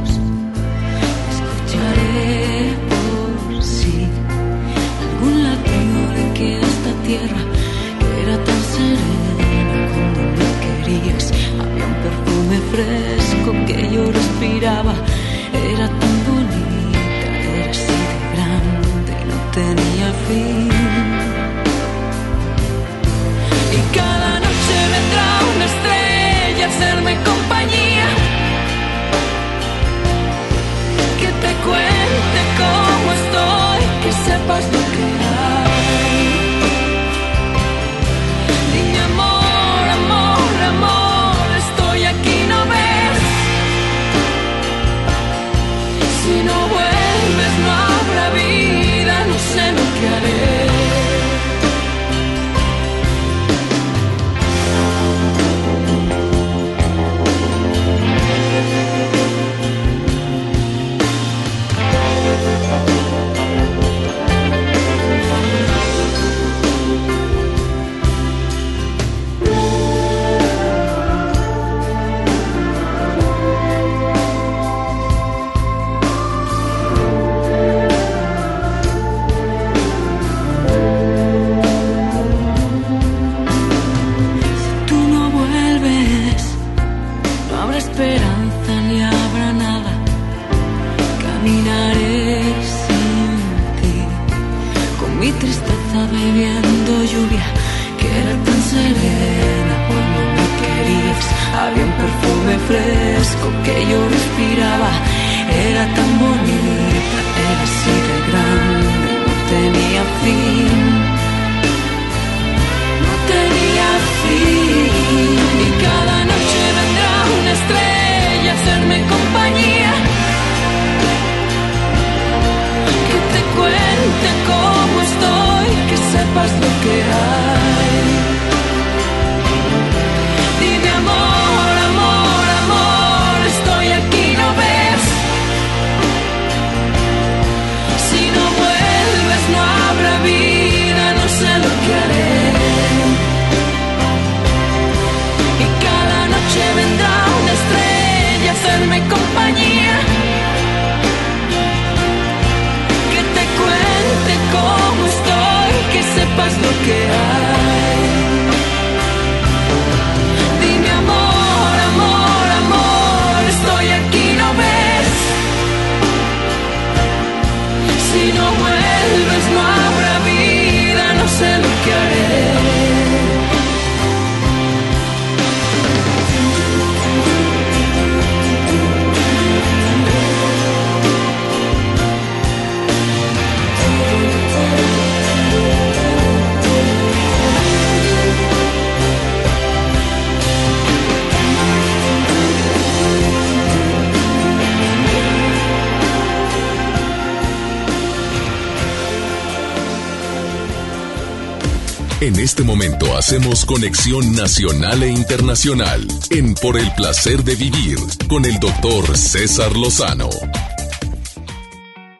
Este momento hacemos conexión nacional e internacional en Por el placer de vivir con el doctor César Lozano.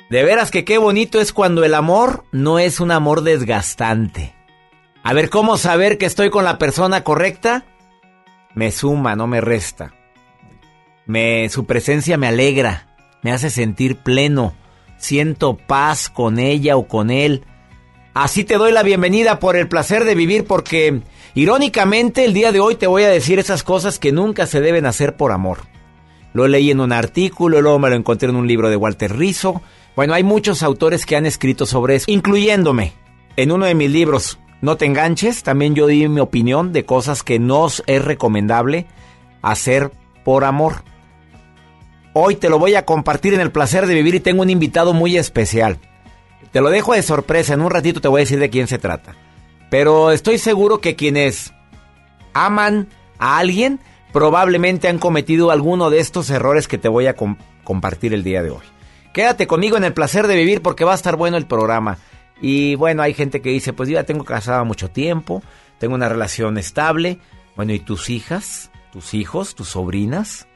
De veras que qué bonito es cuando el amor no es un amor desgastante. A ver, ¿cómo saber que estoy con la persona correcta? Me suma, no me resta. Su presencia me alegra, me hace sentir pleno. Siento paz con ella o con él. Así te doy la bienvenida por el placer de vivir porque irónicamente el día de hoy te voy a decir esas cosas que nunca se deben hacer por amor. Lo leí en un artículo, luego me lo encontré en un libro de Walter Rizzo. Bueno, hay muchos autores que han escrito sobre eso, incluyéndome. En uno de mis libros, No te enganches, también yo di mi opinión de cosas que no es recomendable hacer por amor. Hoy te lo voy a compartir en el placer de vivir y tengo un invitado muy especial. Te lo dejo de sorpresa, en un ratito te voy a decir de quién se trata. Pero estoy seguro que quienes aman a alguien probablemente han cometido alguno de estos errores que te voy a com- compartir el día de hoy. Quédate conmigo en el placer de vivir porque va a estar bueno el programa. Y bueno, hay gente que dice, pues yo ya tengo casada mucho tiempo, tengo una relación estable. Bueno, ¿y tus hijas? ¿Tus hijos? ¿Tus sobrinas?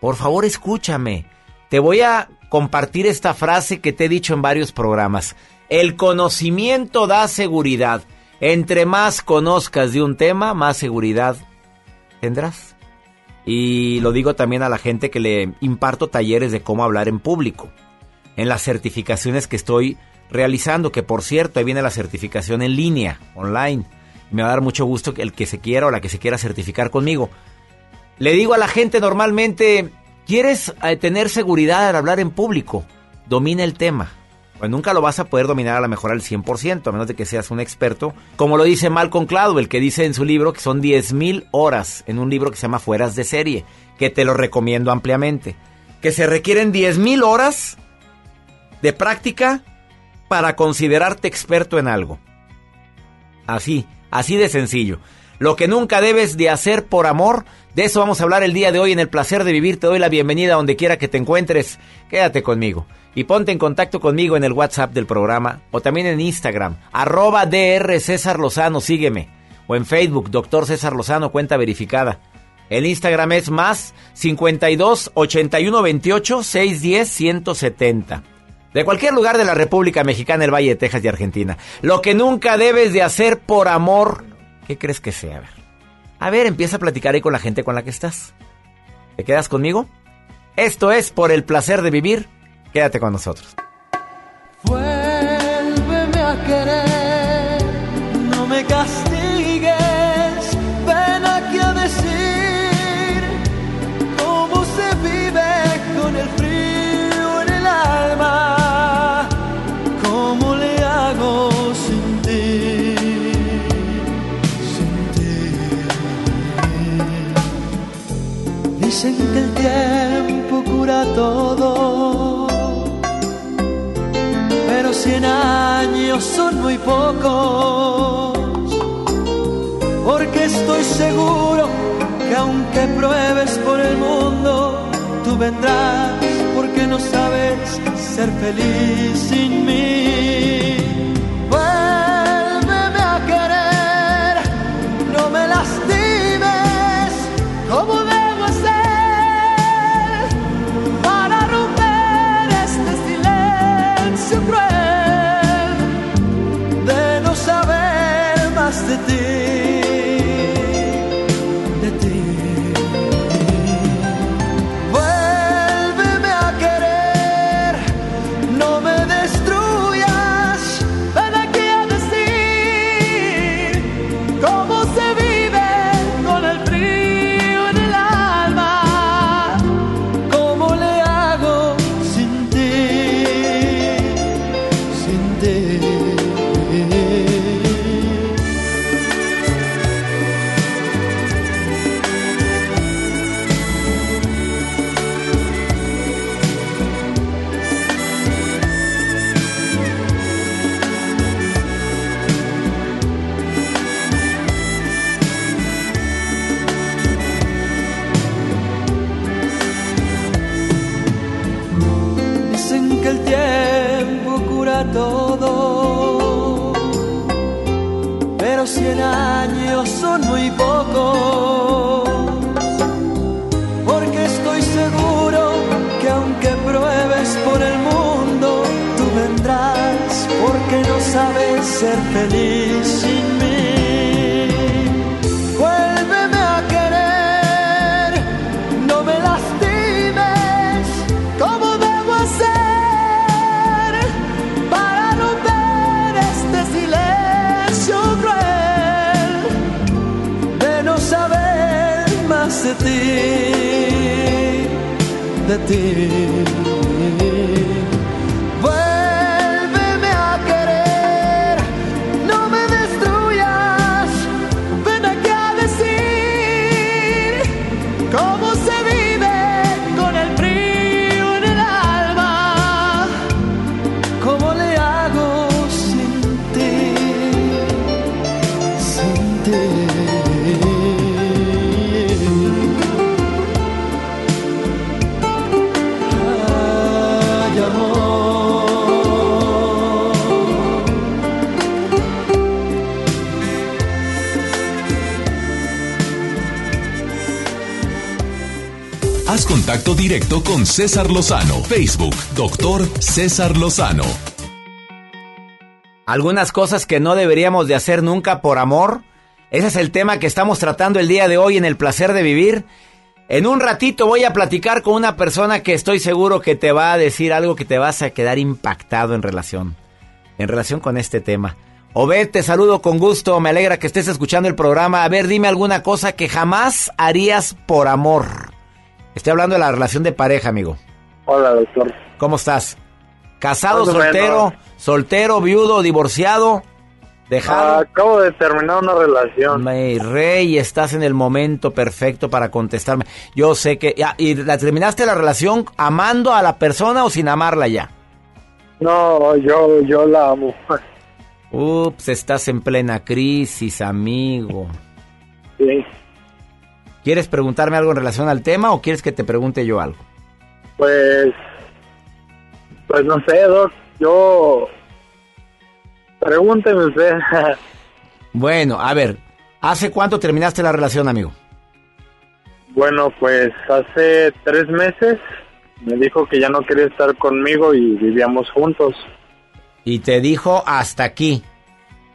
Por favor, escúchame. Te voy a compartir esta frase que te he dicho en varios programas. El conocimiento da seguridad. Entre más conozcas de un tema, más seguridad tendrás. Y lo digo también a la gente que le imparto talleres de cómo hablar en público. En las certificaciones que estoy realizando, que por cierto, ahí viene la certificación en línea, online. Me va a dar mucho gusto el que se quiera o la que se quiera certificar conmigo. Le digo a la gente normalmente, ¿quieres eh, tener seguridad al hablar en público? Domina el tema. Pues nunca lo vas a poder dominar a lo mejor al 100%, a menos de que seas un experto. Como lo dice Malcolm el que dice en su libro que son 10.000 horas en un libro que se llama Fueras de Serie, que te lo recomiendo ampliamente. Que se requieren 10.000 horas de práctica para considerarte experto en algo. Así, así de sencillo. Lo que nunca debes de hacer por amor, de eso vamos a hablar el día de hoy en el placer de vivir. Te doy la bienvenida donde quiera que te encuentres. Quédate conmigo y ponte en contacto conmigo en el WhatsApp del programa o también en Instagram, arroba DR César Lozano, sígueme. O en Facebook, Doctor César Lozano, cuenta verificada. El Instagram es más 52 81 28 610 170 de cualquier lugar de la República Mexicana, el Valle de Texas y Argentina. Lo que nunca debes de hacer por amor, ¿qué crees que sea? A ver, a ver empieza a platicar ahí con la gente con la que estás. ¿Te quedas conmigo? Esto es por el placer de vivir. Quédate con nosotros. Vuélveme a querer, no me Dicen que el tiempo cura todo, pero cien años son muy pocos, porque estoy seguro que aunque pruebes por el mundo, tú vendrás porque no sabes ser feliz sin mí. Vuélveme a querer, no me lastimes, con César Lozano. Facebook, doctor César Lozano. Algunas cosas que no deberíamos de hacer nunca por amor. Ese es el tema que estamos tratando el día de hoy en el placer de vivir. En un ratito voy a platicar con una persona que estoy seguro que te va a decir algo que te vas a quedar impactado en relación, en relación con este tema. Obed, te saludo con gusto, me alegra que estés escuchando el programa. A ver, dime alguna cosa que jamás harías por amor. Estoy hablando de la relación de pareja, amigo. Hola, doctor. ¿Cómo estás? ¿Casado, soltero, soltero, viudo, divorciado? ¿Dejado? Acabo de terminar una relación. Mi rey, estás en el momento perfecto para contestarme. Yo sé que... ya, ¿Y la terminaste la relación amando a la persona o sin amarla ya? No, yo, yo la amo. Ups, estás en plena crisis, amigo. Sí. ¿Quieres preguntarme algo en relación al tema o quieres que te pregunte yo algo? Pues, pues no sé, Doc. Yo, pregúnteme usted. Bueno, a ver, ¿hace cuánto terminaste la relación, amigo? bueno, pues hace tres meses me dijo que ya no quería estar conmigo y vivíamos juntos. Y te dijo hasta aquí.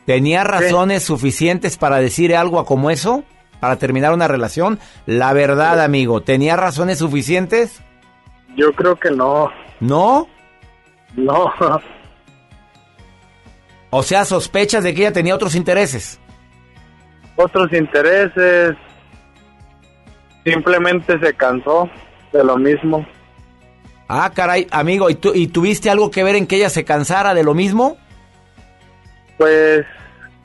¿Tenía razones suficientes para decir algo como eso? ¿Para terminar una relación? La verdad, amigo, ¿tenía razones suficientes? Yo creo que no. ¿No? No. O sea, sospechas de que ella tenía otros intereses. Otros intereses. Simplemente se cansó de lo mismo. Ah, caray, amigo, ¿y, tú, ¿y tuviste algo que ver en que ella se cansara de lo mismo? Pues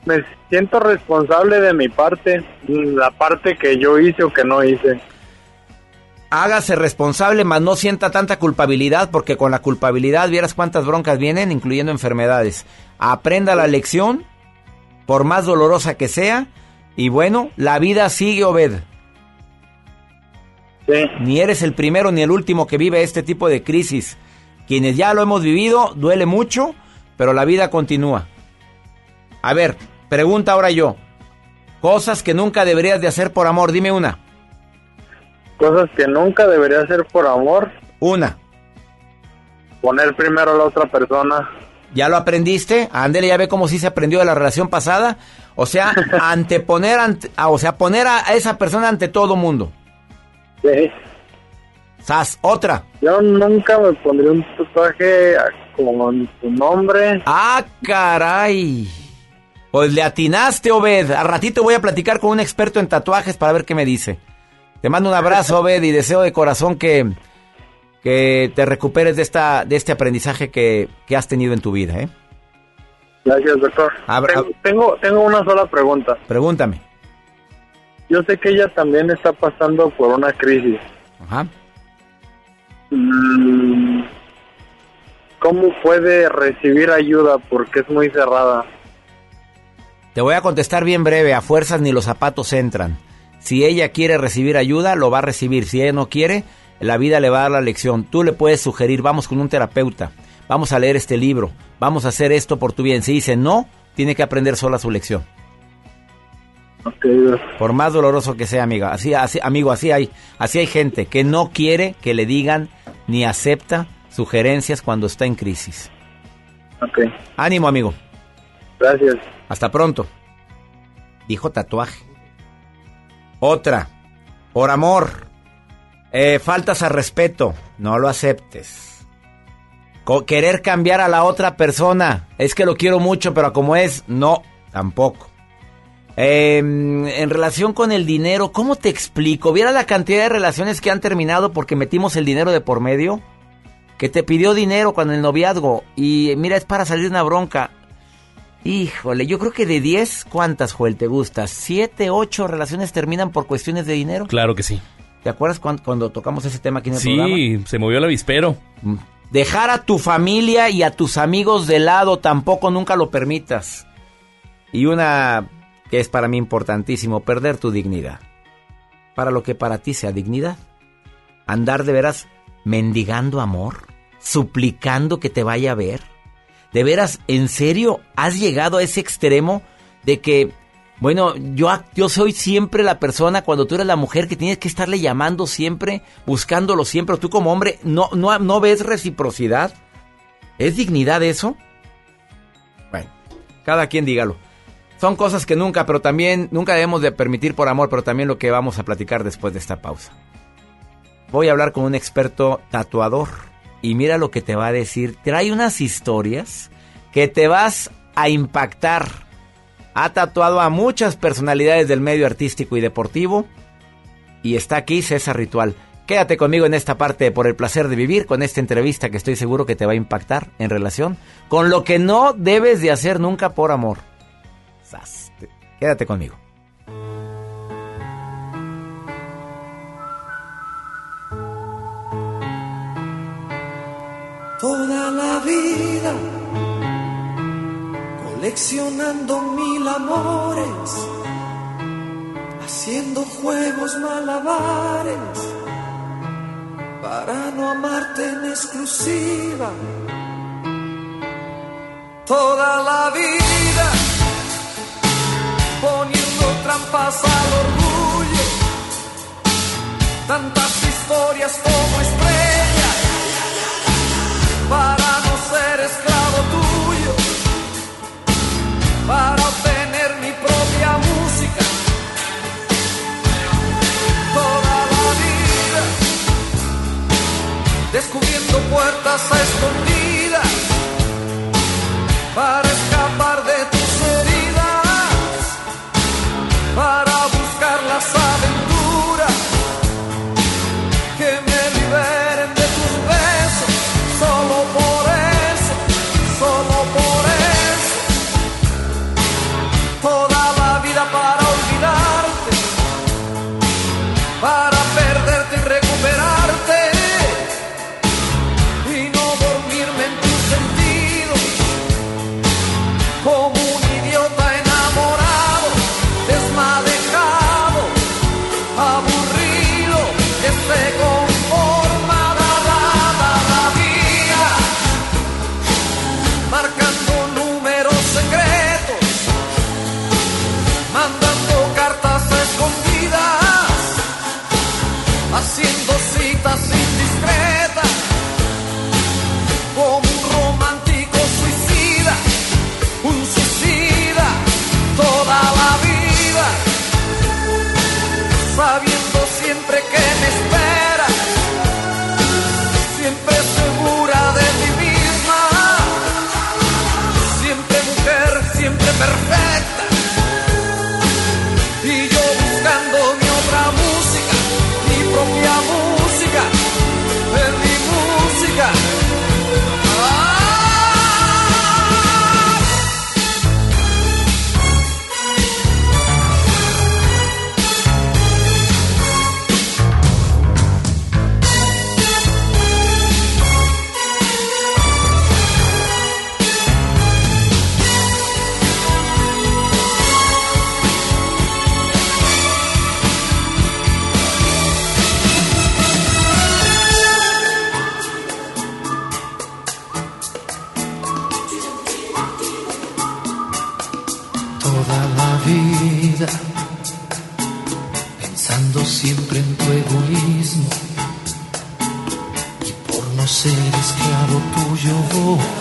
me siento responsable de mi parte, la parte que yo hice o que no hice. Hágase responsable, mas no sienta tanta culpabilidad, porque con la culpabilidad vieras cuántas broncas vienen, incluyendo enfermedades. Aprenda la lección, por más dolorosa que sea, y bueno, la vida sigue, Obed. Ni eres el primero ni el último que vive este tipo de crisis. Quienes ya lo hemos vivido, duele mucho, pero la vida continúa. A ver, pregunta ahora yo. Cosas que nunca deberías de hacer por amor, dime una. Cosas que nunca debería hacer por amor. Una. Poner primero a la otra persona. ¿Ya lo aprendiste? Ándele, ya ve cómo sí se aprendió de la relación pasada. O sea, anteponer, ante, ah, o sea, poner a esa persona ante todo mundo. Sí. Sas, otra. Yo nunca me pondría un tatuaje con tu nombre. Ah, caray. Pues le atinaste, Obed. A ratito voy a platicar con un experto en tatuajes para ver qué me dice. Te mando un abrazo, Obed, y deseo de corazón que, que te recuperes de, esta, de este aprendizaje que, que has tenido en tu vida, ¿eh? Gracias, doctor. Abra- tengo, tengo, tengo una sola pregunta. Pregúntame. Yo sé que ella también está pasando por una crisis. Ajá. Mm, ¿Cómo puede recibir ayuda? Porque es muy cerrada. Te voy a contestar bien breve. A fuerzas ni los zapatos entran. Si ella quiere recibir ayuda, lo va a recibir. Si ella no quiere, la vida le va a dar la lección. Tú le puedes sugerir, vamos con un terapeuta, vamos a leer este libro, vamos a hacer esto por tu bien. Si dice no, tiene que aprender sola su lección. Por más doloroso que sea, amiga. Así, así, amigo, así hay, así hay gente que no quiere que le digan ni acepta sugerencias cuando está en crisis. Ok. Ánimo, amigo. Gracias. Hasta pronto. Dijo tatuaje. Otra. Por amor. Eh, faltas a respeto. No lo aceptes. Querer cambiar a la otra persona. Es que lo quiero mucho, pero como es, no, tampoco. Eh, en relación con el dinero, ¿cómo te explico? ¿Viera la cantidad de relaciones que han terminado porque metimos el dinero de por medio? Que te pidió dinero cuando el noviazgo y mira, es para salir de una bronca. Híjole, yo creo que de 10, ¿cuántas, Joel, te gusta? ¿7, 8 relaciones terminan por cuestiones de dinero? Claro que sí. ¿Te acuerdas cuando, cuando tocamos ese tema aquí en el programa? Sí, se movió el avispero. Dejar a tu familia y a tus amigos de lado tampoco nunca lo permitas. Y una que es para mí importantísimo, perder tu dignidad. Para lo que para ti sea dignidad. Andar de veras mendigando amor, suplicando que te vaya a ver. De veras, ¿en serio has llegado a ese extremo de que Bueno, yo, yo soy siempre la persona, cuando tú eres la mujer, que tienes que estarle llamando siempre, buscándolo siempre. Tú como hombre, ¿no, no, no ves reciprocidad? ¿Es dignidad eso? Bueno, cada quien dígalo. Son cosas que nunca, pero también, nunca debemos de permitir por amor, pero también lo que vamos a platicar después de esta pausa. Voy a hablar con un experto tatuador y mira lo que te va a decir. Trae unas historias que te vas a impactar ha tatuado a muchas personalidades del medio artístico y deportivo. Y está aquí César Ritual. Quédate conmigo en esta parte por el placer de vivir con esta entrevista que estoy seguro que te va a impactar en relación con lo que no debes de hacer nunca por amor. Quédate conmigo. Toda la vida coleccionando mil amores, haciendo juegos malabares para no amarte en exclusiva. Toda la vida poniendo trampas al orgullo, tantas historias como estrellas para no ser esclavo tuyo para obtener mi propia música. Toda la vida descubriendo puertas a escondidas para escapar de tus heridas, para esclavo tuyo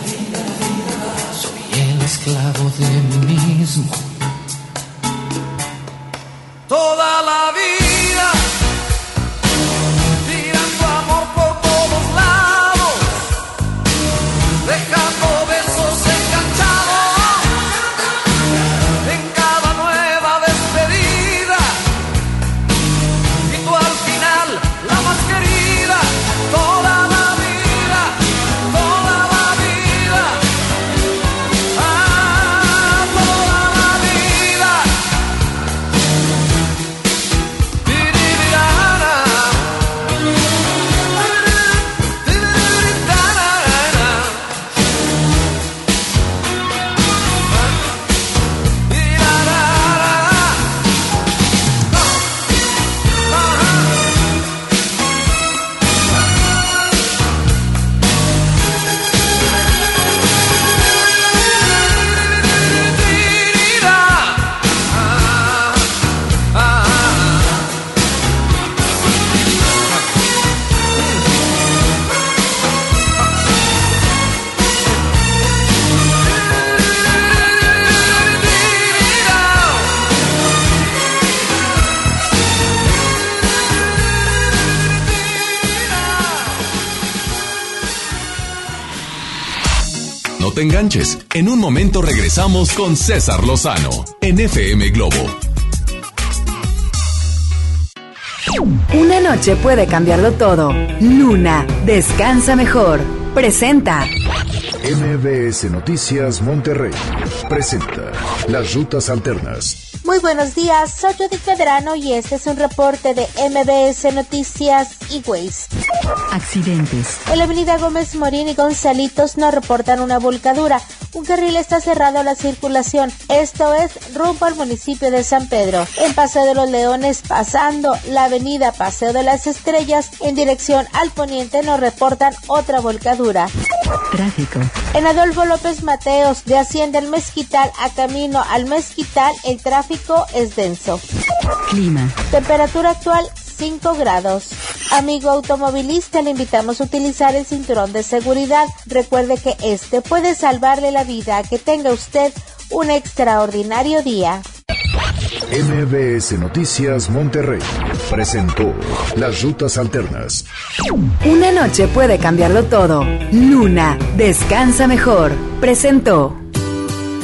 En un momento regresamos con César Lozano en FM Globo. Una noche puede cambiarlo todo. Luna, descansa mejor. Presenta. MBS Noticias Monterrey presenta Las Rutas Alternas. Muy buenos días, soy Judith Pedrano y este es un reporte de MBS Noticias y Waze. Accidentes. En la avenida Gómez Morín y Gonzalitos nos reportan una volcadura. Un carril está cerrado a la circulación. Esto es rumbo al municipio de San Pedro. En Paseo de los Leones, pasando la avenida Paseo de las Estrellas, en dirección al poniente nos reportan otra volcadura. Tráfico. En Adolfo López Mateos, de Hacienda el Mezquital a camino al Mezquital, el tráfico es denso. Clima. Temperatura actual 5 grados. Amigo automovilista, le invitamos a utilizar el cinturón de seguridad. Recuerde que este puede salvarle la vida. Que tenga usted un extraordinario día. MBS Noticias Monterrey presentó Las Rutas Alternas. Una noche puede cambiarlo todo. Luna, descansa mejor. Presentó.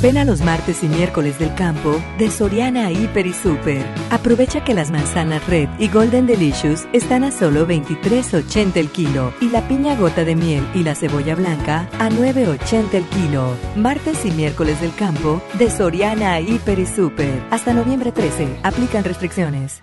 Ven a los martes y miércoles del campo de Soriana Hiper y Super. Aprovecha que las manzanas Red y Golden Delicious están a solo 23.80 el kilo y la piña gota de miel y la cebolla blanca a 9.80 el kilo. Martes y miércoles del campo de Soriana Hiper y Super. Hasta noviembre 13. Aplican restricciones.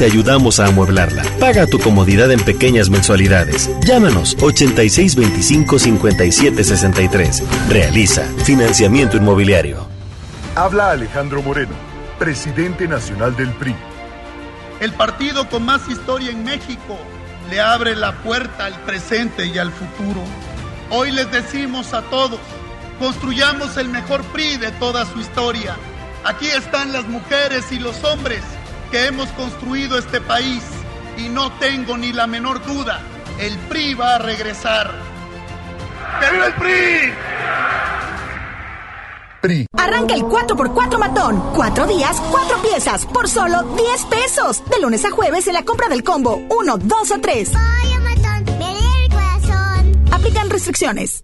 te ayudamos a amueblarla. Paga tu comodidad en pequeñas mensualidades. Llámanos 8625-5763. Realiza financiamiento inmobiliario. Habla Alejandro Moreno, presidente nacional del PRI. El partido con más historia en México le abre la puerta al presente y al futuro. Hoy les decimos a todos, construyamos el mejor PRI de toda su historia. Aquí están las mujeres y los hombres que hemos construido este país y no tengo ni la menor duda, el PRI va a regresar. ¡Que viva el PRI! PRI. Arranca el 4x4 matón. Cuatro días, cuatro piezas, por solo 10 pesos. De lunes a jueves en la compra del combo 1, 2 o 3. matón, me lee el corazón. Aplican restricciones.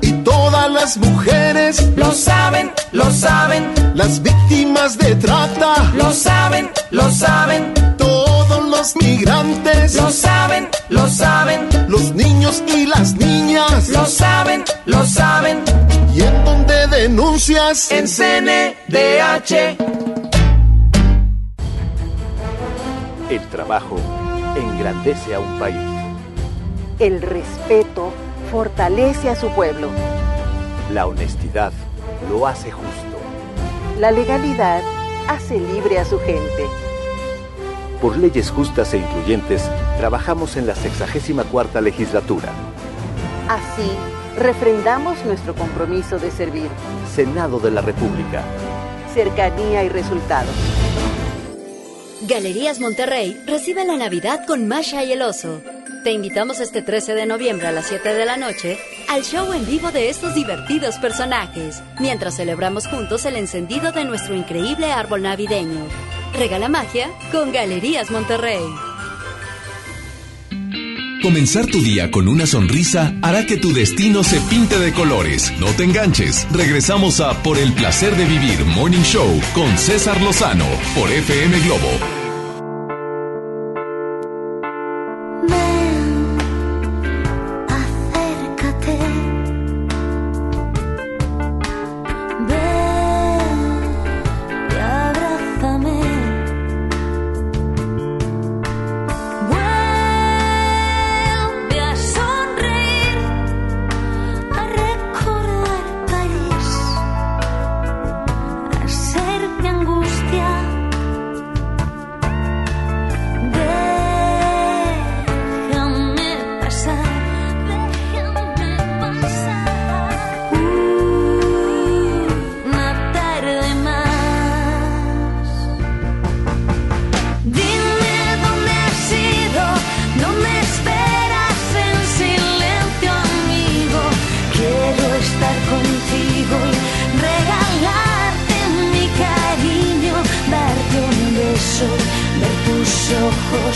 Las mujeres lo saben, lo saben. Las víctimas de trata lo saben, lo saben. Todos los migrantes lo saben, lo saben. Los niños y las niñas lo saben, lo saben. ¿Y en dónde denuncias? En CNDH. El trabajo engrandece a un país. El respeto fortalece a su pueblo. La honestidad lo hace justo. La legalidad hace libre a su gente. Por leyes justas e incluyentes, trabajamos en la 64 legislatura. Así, refrendamos nuestro compromiso de servir. Senado de la República. Cercanía y resultados. Galerías Monterrey recibe la Navidad con Masha y el oso. Te invitamos este 13 de noviembre a las 7 de la noche al show en vivo de estos divertidos personajes, mientras celebramos juntos el encendido de nuestro increíble árbol navideño. Regala magia con Galerías Monterrey. Comenzar tu día con una sonrisa hará que tu destino se pinte de colores. No te enganches. Regresamos a Por el placer de vivir Morning Show con César Lozano por FM Globo contacto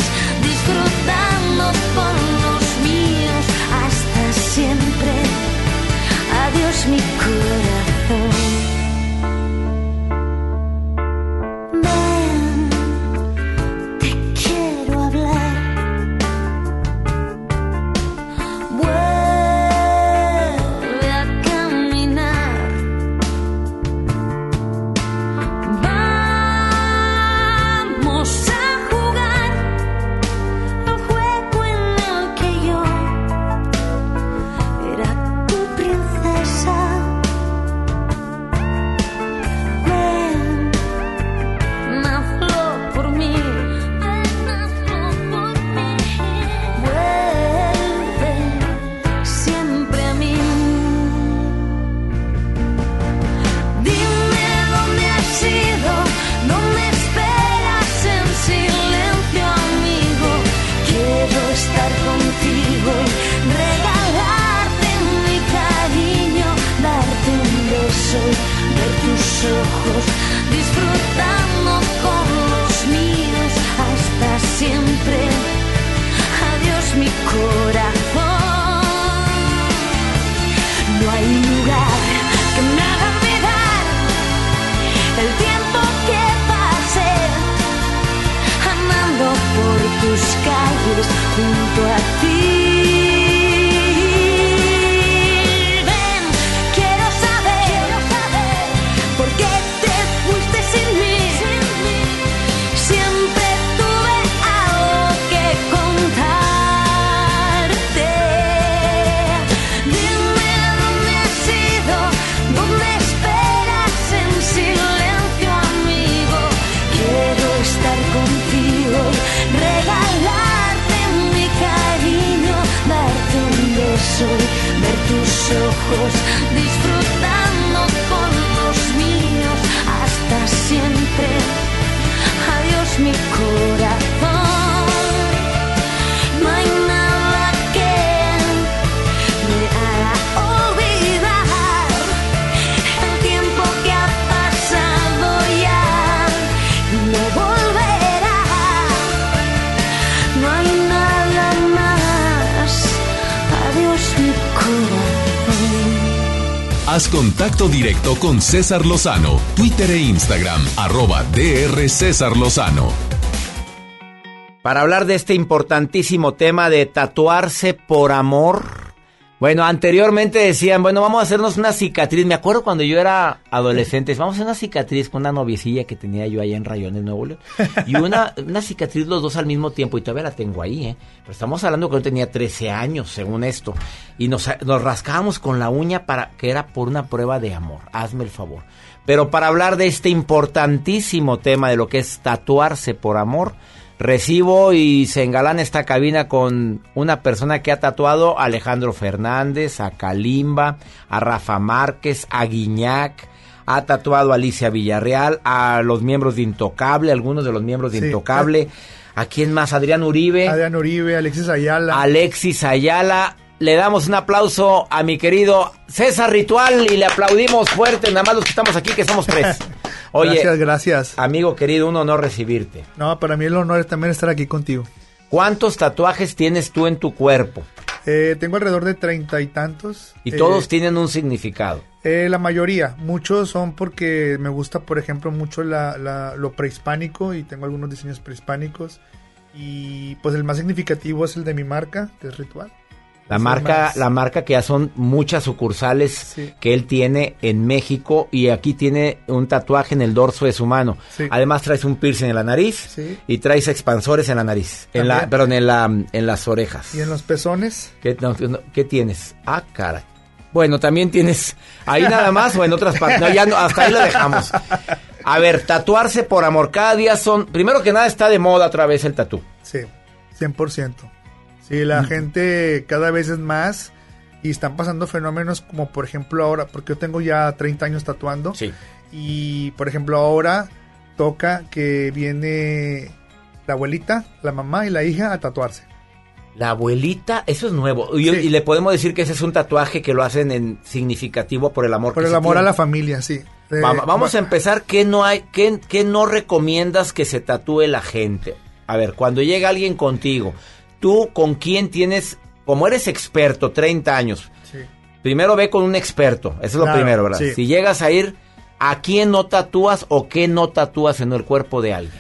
directo con César Lozano, Twitter e Instagram, arroba DR César Lozano. Para hablar de este importantísimo tema de tatuarse por amor, bueno, anteriormente decían, bueno, vamos a hacernos una cicatriz. Me acuerdo cuando yo era adolescente, vamos a hacer una cicatriz con una noviecilla que tenía yo allá en Rayones, Nuevo León. Y una, una cicatriz los dos al mismo tiempo, y todavía la tengo ahí, ¿eh? Pero estamos hablando que yo tenía 13 años, según esto. Y nos, nos rascábamos con la uña para que era por una prueba de amor. Hazme el favor. Pero para hablar de este importantísimo tema de lo que es tatuarse por amor, Recibo y se engalana esta cabina con una persona que ha tatuado a Alejandro Fernández, a Kalimba, a Rafa Márquez, a Guiñac, ha tatuado a Alicia Villarreal, a los miembros de Intocable, algunos de los miembros de Intocable, ¿A quién más? Adrián Uribe. Adrián Uribe, Alexis Ayala. Alexis Ayala. Le damos un aplauso a mi querido César Ritual y le aplaudimos fuerte, nada más los que estamos aquí, que somos tres. Oye, gracias, gracias. Amigo querido, un honor recibirte. No, para mí el honor es también estar aquí contigo. ¿Cuántos tatuajes tienes tú en tu cuerpo? Eh, tengo alrededor de treinta y tantos. Y todos Eh, tienen un significado. eh, la mayoría, muchos son porque me gusta, por ejemplo, mucho la, la- lo prehispánico y tengo algunos diseños prehispánicos. Y pues el más significativo es el de mi marca, que es Ritual. La marca, la marca que ya son muchas sucursales que él tiene en México y aquí tiene un tatuaje en el dorso de su mano. Sí. Además traes un piercing en la nariz Sí. y traes expansores en la nariz, en la, perdón, en la, en las orejas. Y en los pezones, ¿Qué, no, no, ¿qué tienes? Ah, caray. Bueno, también tienes ahí nada más o en otras partes. No, ya no, hasta ahí lo dejamos. A ver, tatuarse por amor. Cada día son. Primero que nada está de moda otra vez el tatú. sí, 100%. Sí, la Mm. gente cada vez es más y están pasando fenómenos como por ejemplo ahora, porque yo tengo ya 30 años tatuando. Sí. Y por ejemplo ahora toca que viene la abuelita, la mamá y la hija a tatuarse. La abuelita, eso es nuevo. Y, Sí. y le podemos decir que ese es un tatuaje que lo hacen en significativo por el amor Por que el se amor a la familia, sí. Eh, Va- vamos a empezar. ¿Qué no hay, qué, qué no recomiendas que se tatúe la gente? A ver, cuando llega alguien contigo, tú con quién tienes, como eres experto, 30 años, Sí. primero ve con un experto, eso es lo primero, ¿verdad? sí. Si llegas a ir, ¿a quién no tatúas o qué no tatúas en el cuerpo de alguien?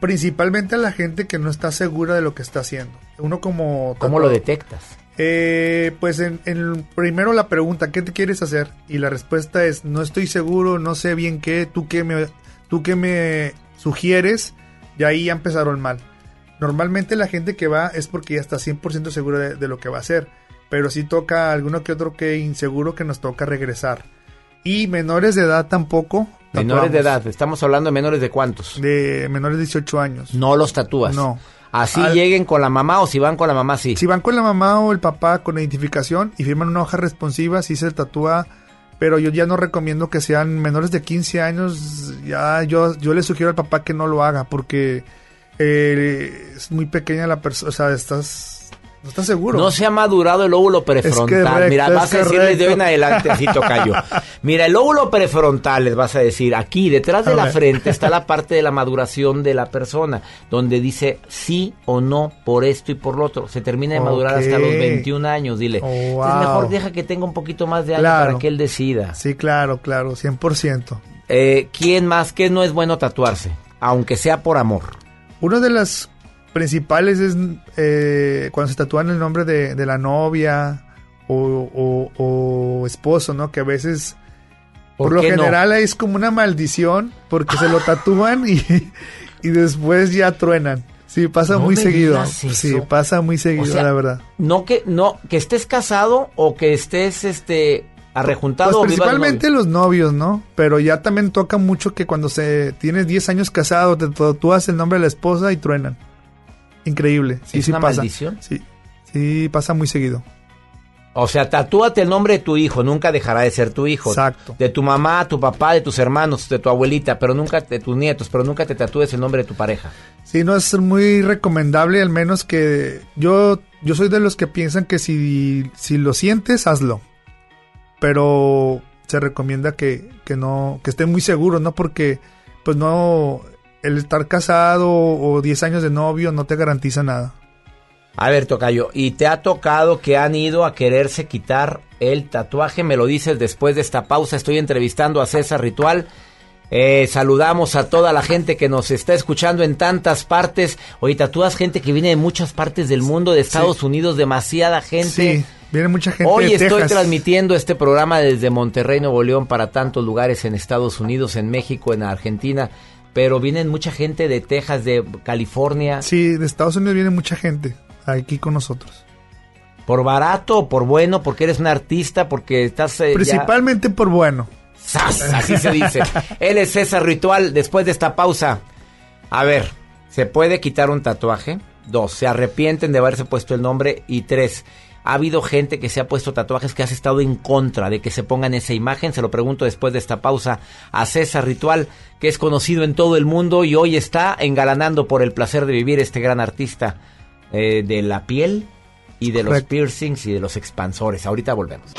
Principalmente a la gente que no está segura de lo que está haciendo. Uno como... ¿Cómo lo detectas? Eh, pues en, en- primero la pregunta, ¿qué te quieres hacer? Y la respuesta es, no estoy seguro, no sé bien qué, tú qué me, tú qué me sugieres, y ahí ya empezaron mal. Normalmente la gente que va es porque ya está 100% segura de, de lo que va a hacer, pero sí toca alguno que otro que inseguro que nos toca regresar. Y menores de edad tampoco. Menores de edad, estamos hablando de menores de cuántos. De menores de 18 años. No los tatúas. No. Así Al- lleguen con la mamá o si van con la mamá, sí. Si van con la mamá o el papá con la identificación y firman una hoja responsiva, sí se tatúa, pero yo ya no recomiendo que sean menores de 15 años. Ya yo, yo le sugiero al papá que no lo haga porque eh, es muy pequeña la persona, o sea, estás no estás seguro. No se ha madurado el óvulo prefrontal. Mira, vas a decirles de hoy en adelante, así tocayo. Mira, el óvulo prefrontal, les vas a decir, aquí detrás de A la ver. frente está la parte de la maduración de la persona, donde dice sí o no por esto y por lo otro. Se termina de madurar hasta los 21 años, dile. Oh, Entonces, wow. mejor deja que tenga un poquito más de Claro. para que él decida. Sí, claro, claro, 100%. Eh, ¿Quién más? ¿Qué no es bueno tatuarse? Aunque sea por amor. Una de las principales es eh, cuando se tatúan el nombre de, de la novia o, o- o esposo, ¿no? Que a veces, por, ¿Por lo no? general, es como una maldición porque se lo tatúan y, y después ya truenan. Sí, pasa No muy seguido. Sí, pasa muy seguido, O sea, la verdad. No que no que estés casado o que estés este arrejuntado Pues principalmente novio. los novios, ¿no? Pero ya también toca mucho que cuando se tienes 10 años casado, te tatúas el nombre de la esposa y truenan. Increíble. Sí, ¿Es sí una pasa. maldición? Sí, sí pasa muy seguido. O sea, tatúate el nombre de tu hijo, nunca dejará de ser tu hijo. Exacto. De tu mamá, tu papá, de tus hermanos, de tu abuelita, pero nunca de tus nietos, pero nunca te tatúes el nombre de tu pareja. Sí, no es muy recomendable, al menos que yo, yo soy de los que piensan que si, si lo sientes, hazlo. Pero se recomienda que, que no, que esté muy seguro, ¿no? Porque, pues no, el estar casado o 10 años de novio no te garantiza nada. A ver, Tocayo, ¿y te ha tocado que han ido a quererse quitar el tatuaje? Me lo dices después de esta pausa. Estoy entrevistando a César Ritual. Eh, saludamos a toda la gente que nos está escuchando en tantas partes. Oye, tatúas gente que viene de muchas partes del mundo, de Estados Unidos, demasiada gente. Sí, viene mucha gente Hoy de estoy Texas. transmitiendo este programa desde Monterrey, Nuevo León, para tantos lugares en Estados Unidos, en México, en Argentina. Pero vienen mucha gente de Texas, de California. Sí, de Estados Unidos viene mucha gente aquí con nosotros. ¿Por barato o por bueno? Porque eres un artista, porque estás... eh, ya- Principalmente por bueno. ¡Sas! Así se dice. Él es César Ritual. Después de esta pausa, a ver, ¿se puede quitar un tatuaje? Dos, ¿se arrepienten de haberse puesto el nombre? Y tres, ha habido gente que se ha puesto tatuajes que has estado en contra de que se pongan esa imagen. Se lo pregunto después de esta pausa a César Ritual, que es conocido en todo el mundo y hoy está engalanando por el placer de vivir este gran artista eh, de la piel y de los piercings y de los expansores. Ahorita volvemos.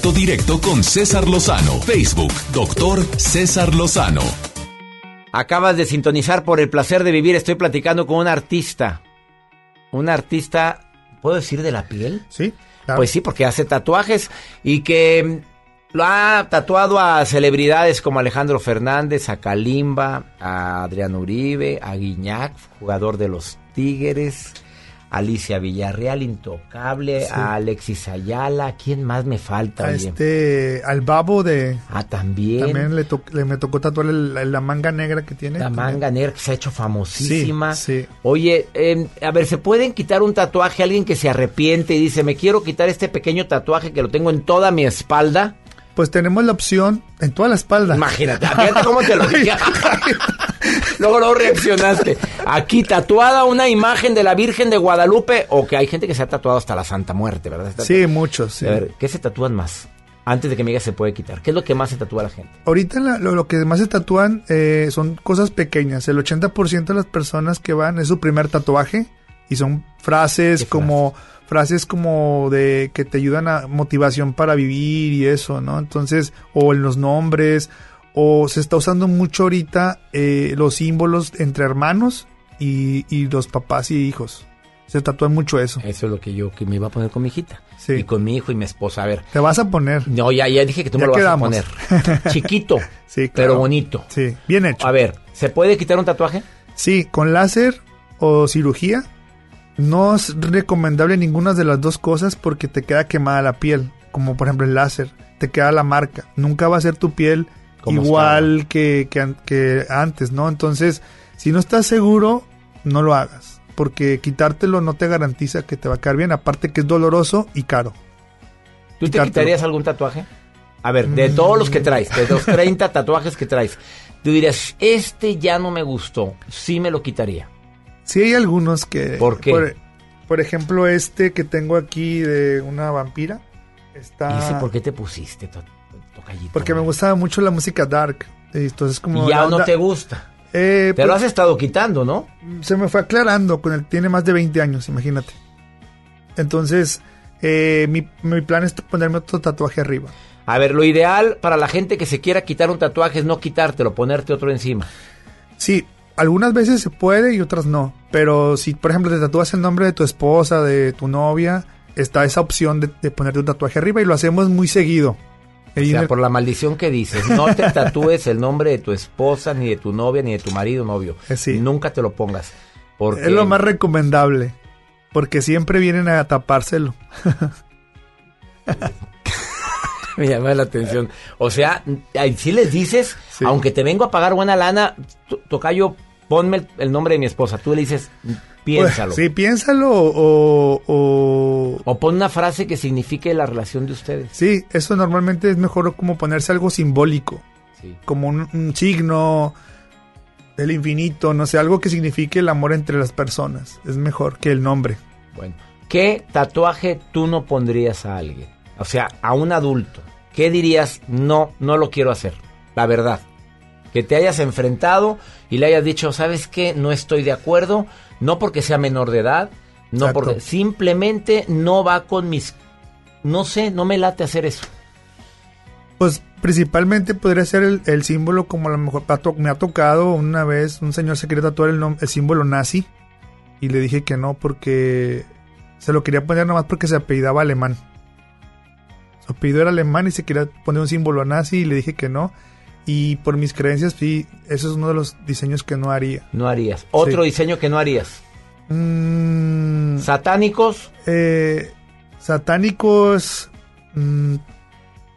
Contacto directo con César Lozano. Facebook, doctor César Lozano. Acabas de sintonizar por el placer de vivir. Estoy platicando con un artista. Un artista, ¿puedo decir de la piel? Sí. Pues sí, porque hace tatuajes y que mm, lo ha tatuado a celebridades como Alejandro Fernández, a Kalimba, a Adrián Uribe, a Guiñac, jugador de los Tigres, Alicia Villarreal, intocable, Sí. a Alexis Ayala. ¿Quién más me falta? A este, al babo de... Ah, también. También le, to- le- me tocó tatuar el- la, manga negra que tiene. La manga negra que se ha hecho famosísima. Sí, sí. Oye, eh, a ver, ¿se pueden quitar un tatuaje a alguien que se arrepiente y dice, me quiero quitar este pequeño tatuaje que lo tengo en toda mi espalda? Pues tenemos la opción en toda la espalda. Imagínate, fíjate cómo te lo dije. Luego, luego reaccionaste. Aquí tatuada una imagen de la Virgen de Guadalupe o que hay gente que se ha tatuado hasta la Santa Muerte, ¿verdad? Sí, muchos. sí. A ver, ¿qué se tatúan más? Antes de que me digas se puede quitar. ¿Qué es lo que más se tatúa la gente? Ahorita la- lo, lo que más se tatúan eh, son cosas pequeñas. El 80% de las personas que van es su primer tatuaje y son frases como frases como de que te ayudan a motivación para vivir y eso, ¿no? Entonces, o en los nombres, o se está usando mucho ahorita eh, los símbolos entre hermanos y, y los papás y hijos. Se tatúan mucho eso. Eso es lo que yo que me iba a poner con mi hijita. Sí. Y con mi hijo y mi esposa. A ver. Te vas a poner. No, ya, ya dije que tú Ya me lo quedamos. vas a poner. Chiquito, Sí, pero claro. bonito. Sí, bien hecho. A ver, ¿se puede quitar un tatuaje? Sí, con láser o cirugía. No es recomendable ninguna de las dos cosas porque te queda quemada la piel. Como por ejemplo el láser. Te queda la marca. Nunca va a ser tu piel igual que, que que antes, ¿no? Entonces, si no estás seguro, no lo hagas. Porque quitártelo no te garantiza que te va a quedar bien. Aparte que es doloroso y caro. ¿Tú te quitarías algún tatuaje? A ver, de todos los que traes, de los 30 tatuajes que traes, tú dirías, este ya no me gustó, sí me lo quitaría. Sí hay algunos que... ¿Por qué? Por, por ejemplo, este que tengo aquí de una vampira. Está... ¿Y ese por qué te pusiste, tocallito? Porque me gustaba mucho la música dark. Entonces como... Y ya no te gusta. Eh, Te lo pues, has estado quitando, ¿no? Se me fue aclarando. Con el, tiene más de 20 años, imagínate. Entonces, eh, mi, mi plan es ponerme otro tatuaje arriba. A ver, lo ideal para la gente que se quiera quitar un tatuaje es no quitártelo, ponerte otro encima. Sí, algunas veces se puede y otras no. Pero si, por ejemplo, te tatúas el nombre de tu esposa, de tu novia, está esa opción de, de ponerte un tatuaje arriba y lo hacemos muy seguido. O sea, por la maldición que dices, no te tatúes el nombre de tu esposa, ni de tu novia, ni de tu marido, novio. Nunca te lo pongas. Porque Es lo más recomendable. Porque siempre vienen a tapárselo. me llama la atención. O sea, si les dices, aunque te vengo a pagar buena lana, to- tocayo, ponme el, el nombre de mi esposa. Tú le dices, piénsalo. Pues, sí, piénsalo o, o... O pon una frase que signifique la relación de ustedes. Sí, eso normalmente es mejor como ponerse algo simbólico. Como un, un signo del infinito, no sé, algo que signifique el amor entre las personas. Es mejor que el nombre. Bueno, ¿qué tatuaje tú no pondrías a alguien? O sea, a un adulto. ¿Qué dirías? No, no lo quiero hacer. La verdad. Que te hayas enfrentado y le hayas dicho, ¿sabes qué? No estoy de acuerdo. No porque sea menor de edad. No Exacto. porque simplemente no va con mis... No sé, no me late hacer eso. Pues principalmente podría ser el, el símbolo como a lo mejor me ha tocado una vez, un señor se quería tatuar el, el símbolo nazi y le dije que no porque se lo quería poner nomás porque se apellidaba alemán. Su apellido era alemán y se quería poner un símbolo nazi y le dije que no. Y por mis creencias, sí, eso es uno de los diseños que no haría. No harías. Otro Sí. diseño que no harías. Mm, ¿Satánicos? eh, satánicos, mm,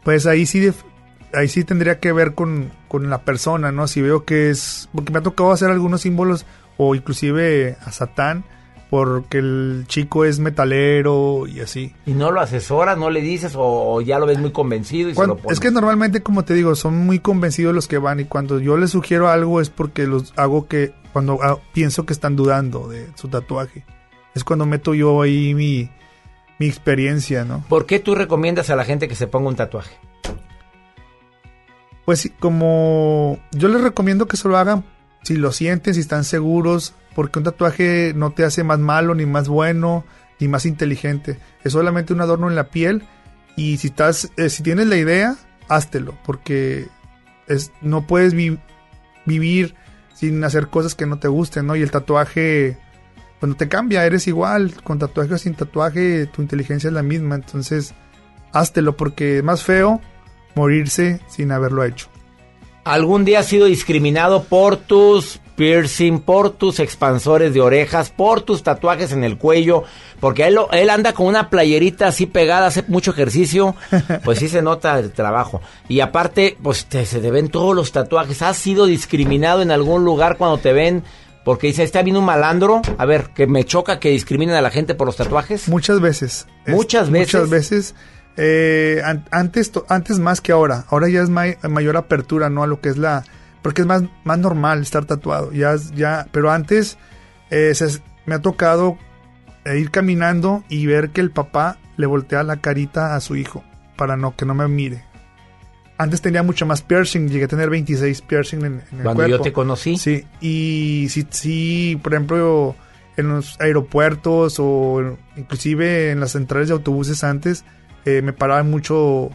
pues ahí sí, ahí sí tendría que ver con, con la persona, ¿no? Si veo que es, porque me ha tocado hacer algunos símbolos o inclusive a Satán, porque el chico es metalero y así. ¿Y no lo asesoras, no le dices o, ya lo ves muy convencido y se lo pones? es que normalmente, como te digo, son muy convencidos los que van y cuando yo les sugiero algo es porque los hago que, cuando ah, pienso que están dudando de su tatuaje. Es cuando meto yo ahí mi, mi experiencia, ¿no? ¿Por qué tú recomiendas a la gente que se ponga un tatuaje? Pues como yo les recomiendo que se lo hagan si lo sienten, si están seguros, porque un tatuaje no te hace más malo, ni más bueno, ni más inteligente. Es solamente un adorno en la piel y si estás, eh, si tienes la idea, háztelo, porque es, no puedes vi- vivir sin hacer cosas que no te gusten, ¿no? Y el tatuaje, pues no te cambia, eres igual, con tatuaje o sin tatuaje, tu inteligencia es la misma, entonces háztelo, porque es más feo morirse sin haberlo hecho. ¿Algún día has sido discriminado por tus piercing, por tus expansores de orejas, por tus tatuajes en el cuello? Porque él, él anda con una playerita así pegada, hace mucho ejercicio, pues sí se nota el trabajo. Y aparte, pues te- se te ven todos los tatuajes. ¿Has sido discriminado en algún lugar cuando te ven? Porque dice, está bien un malandro. A ver, que me choca que discriminen a la gente por los tatuajes. Muchas veces. Es- Muchas veces. Muchas veces. Eh, an- antes, antes más que ahora. Ahora ya es may- mayor apertura, ¿no? A lo que es la... Porque es más, más normal estar tatuado. Ya, ya, pero antes eh, se- me ha tocado eh, ir caminando y ver que el papá le voltea la carita a su hijo para no que no me mire. Antes tenía mucho más piercing, llegué a tener 26 piercing en, en el Cuando cuerpo. yo te conocí. Sí, y sí, sí, por ejemplo, en los aeropuertos o inclusive en las centrales de autobuses antes, eh, me paraban mucho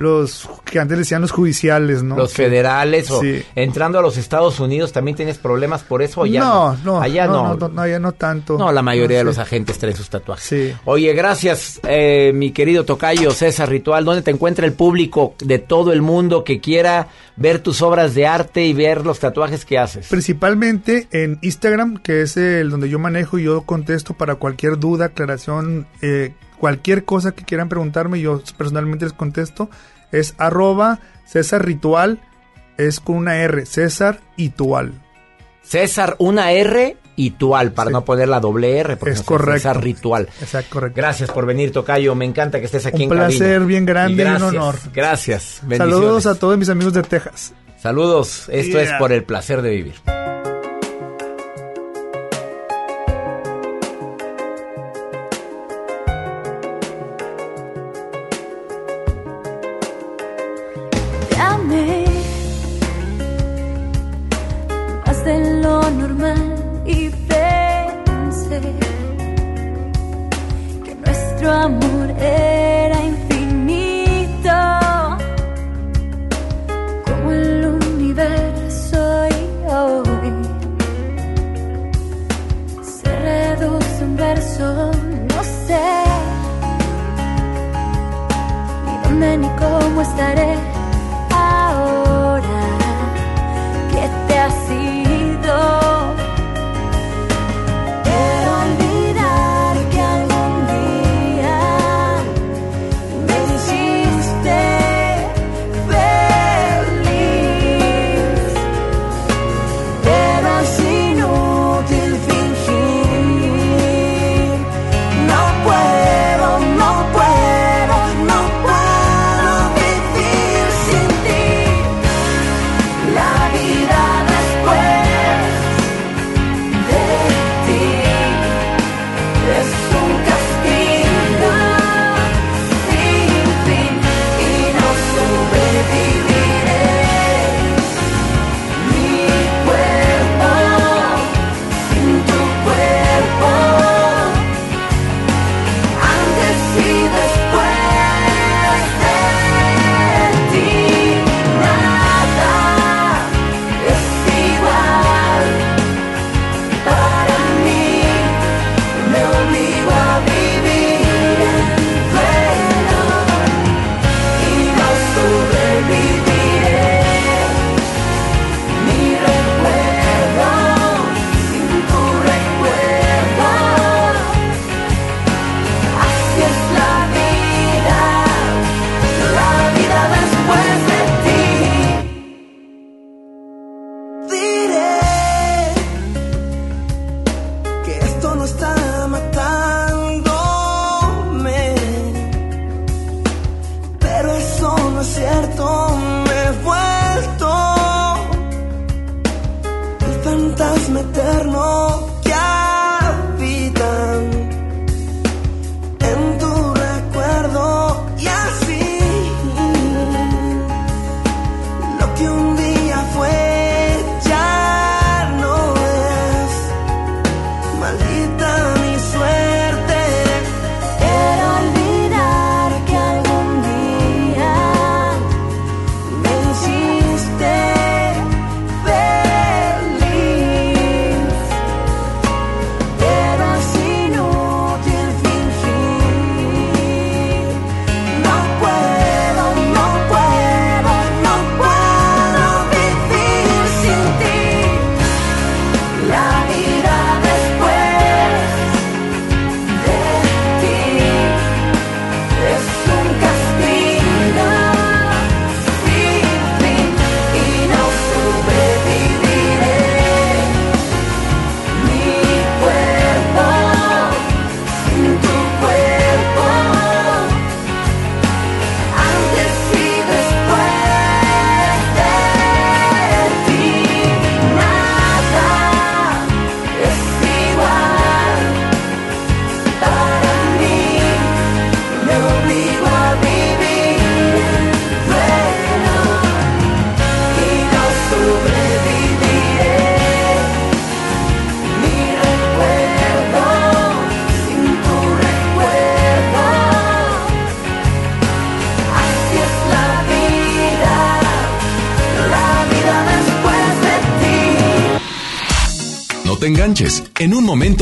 los que antes decían los judiciales, ¿no? Los Que- federales o Sí. entrando a los Estados Unidos también tienes problemas por eso ya no, no, allá no, no. no, no, no, allá no tanto. No, la mayoría de los agentes traen sus tatuajes. Sí. Oye, gracias, eh, mi querido Tocayo César Ritual. ¿Dónde te encuentra el público de todo el mundo que quiera ver tus obras de arte y ver los tatuajes que haces? Principalmente en Instagram, que es el donde yo manejo y yo contesto para cualquier duda, aclaración, eh, cualquier cosa que quieran preguntarme, yo personalmente les contesto. Es arroba César Ritual, es con una R, César Itual. César, una R y Tual, para no poner la doble R. Porque Es no correcto. César Ritual. Exacto, correcto. Gracias por venir, Tocayo. Me encanta que estés aquí Un en cabina. placer bien grande y un honor. Gracias. Saludos a todos mis amigos de Texas. Saludos. Esto es por el placer de vivir.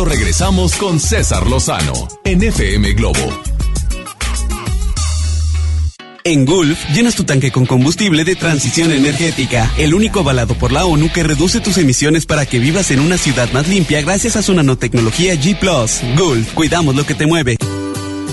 Regresamos con César Lozano en FM Globo. En Gulf, llenas tu tanque con combustible de transición energética, el único avalado por la ONU que reduce tus emisiones para que vivas en una ciudad más limpia gracias a su nanotecnología G ⁇ Gulf, cuidamos lo que te mueve.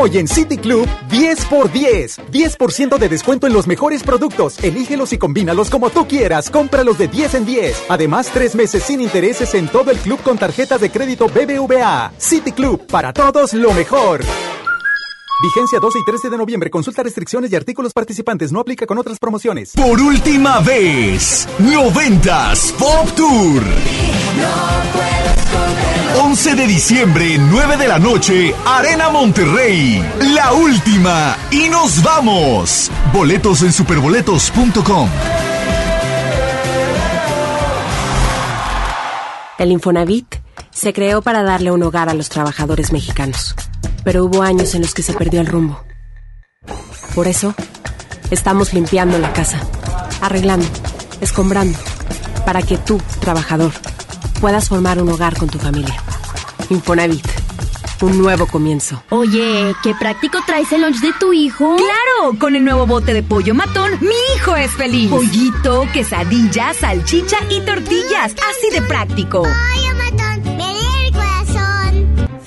Hoy en City Club, 10 por 10. 10% de descuento en los mejores productos. Elígelos y combínalos como tú quieras. Cómpralos de 10 en 10. Además, tres meses sin intereses en todo el club con tarjetas de crédito BBVA. City Club, para todos lo mejor. Vigencia 12 y 13 de noviembre. Consulta restricciones y artículos participantes. No aplica con otras promociones. Por última vez, 90s Pop Tour. 11 de diciembre, 9 de la noche, Arena Monterrey. La última. Y nos vamos. Boletos en superboletos.com. El Infonavit se creó para darle un hogar a los trabajadores mexicanos, pero hubo años en los que se perdió el rumbo. Por eso, estamos limpiando la casa, arreglando, escombrando, para que tú, trabajador, puedas formar un hogar con tu familia. Infonavit. Un nuevo comienzo. Oye, qué práctico traes el lunch de tu hijo. ¡Claro! Con el nuevo bote de pollo matón, mi hijo es feliz. Pollito, quesadilla, salchicha y tortillas. Así de práctico. Pollo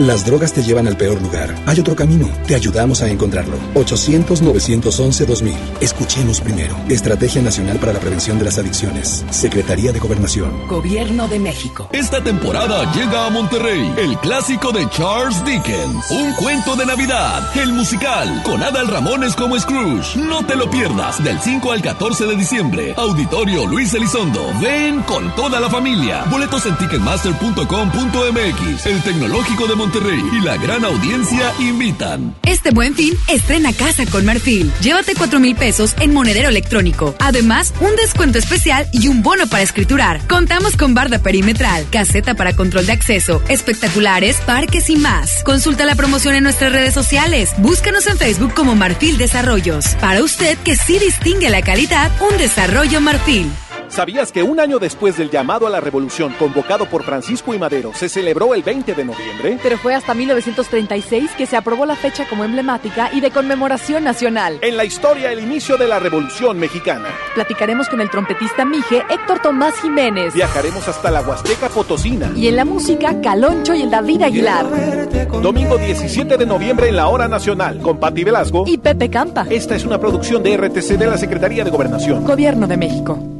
Las drogas te llevan al peor lugar. Hay otro camino. Te ayudamos a encontrarlo. 800-911-2000. Escuchemos primero. Estrategia Nacional para la Prevención de las Adicciones. Secretaría de Gobernación. Gobierno de México. Esta temporada llega a Monterrey el clásico de Charles Dickens. Un cuento de Navidad. El musical. Con Adal Ramones como Scrooge. No te lo pierdas. Del 5 al 14 de diciembre. Auditorio Luis Elizondo. Ven con toda la familia. Boletos en ticketmaster.com.mx. El Tecnológico de Monterrey y la gran audiencia invitan. Este buen fin, estrena casa con Marfil. Llévate 4 mil pesos en monedero electrónico. Además, un descuento especial y un bono para escriturar. Contamos con barda perimetral, caseta para control de acceso, espectaculares, parques y más. Consulta la promoción en nuestras redes sociales. Búscanos en Facebook como Marfil Desarrollos. Para usted que sí distingue la calidad, un desarrollo Marfil. ¿Sabías que un año después del llamado a la revolución convocado por Francisco y Madero se celebró el 20 de noviembre? Pero fue hasta 1936 que se aprobó la fecha como emblemática y de conmemoración nacional. En la historia, el inicio de la revolución mexicana. Platicaremos con el trompetista Mije Héctor Tomás Jiménez. Viajaremos hasta la Huasteca Potosina. Y en la música, Caloncho y el David Aguilar. Domingo 17 de noviembre en la Hora Nacional con Patti Velasco y Pepe Campa. Esta es una producción de RTC de la Secretaría de Gobernación. Gobierno de México.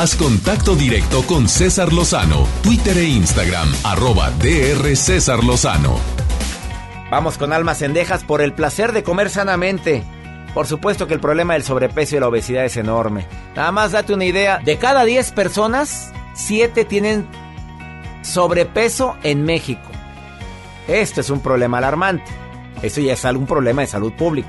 Haz contacto directo con César Lozano, Twitter e Instagram, arroba DR César Lozano. Vamos con almas cendejas por el placer de comer sanamente. Por supuesto que el problema del sobrepeso y la obesidad es enorme. Nada más date una idea, de cada 10 personas, 7 tienen sobrepeso en México. Esto es un problema alarmante. Esto ya es algún problema de salud pública.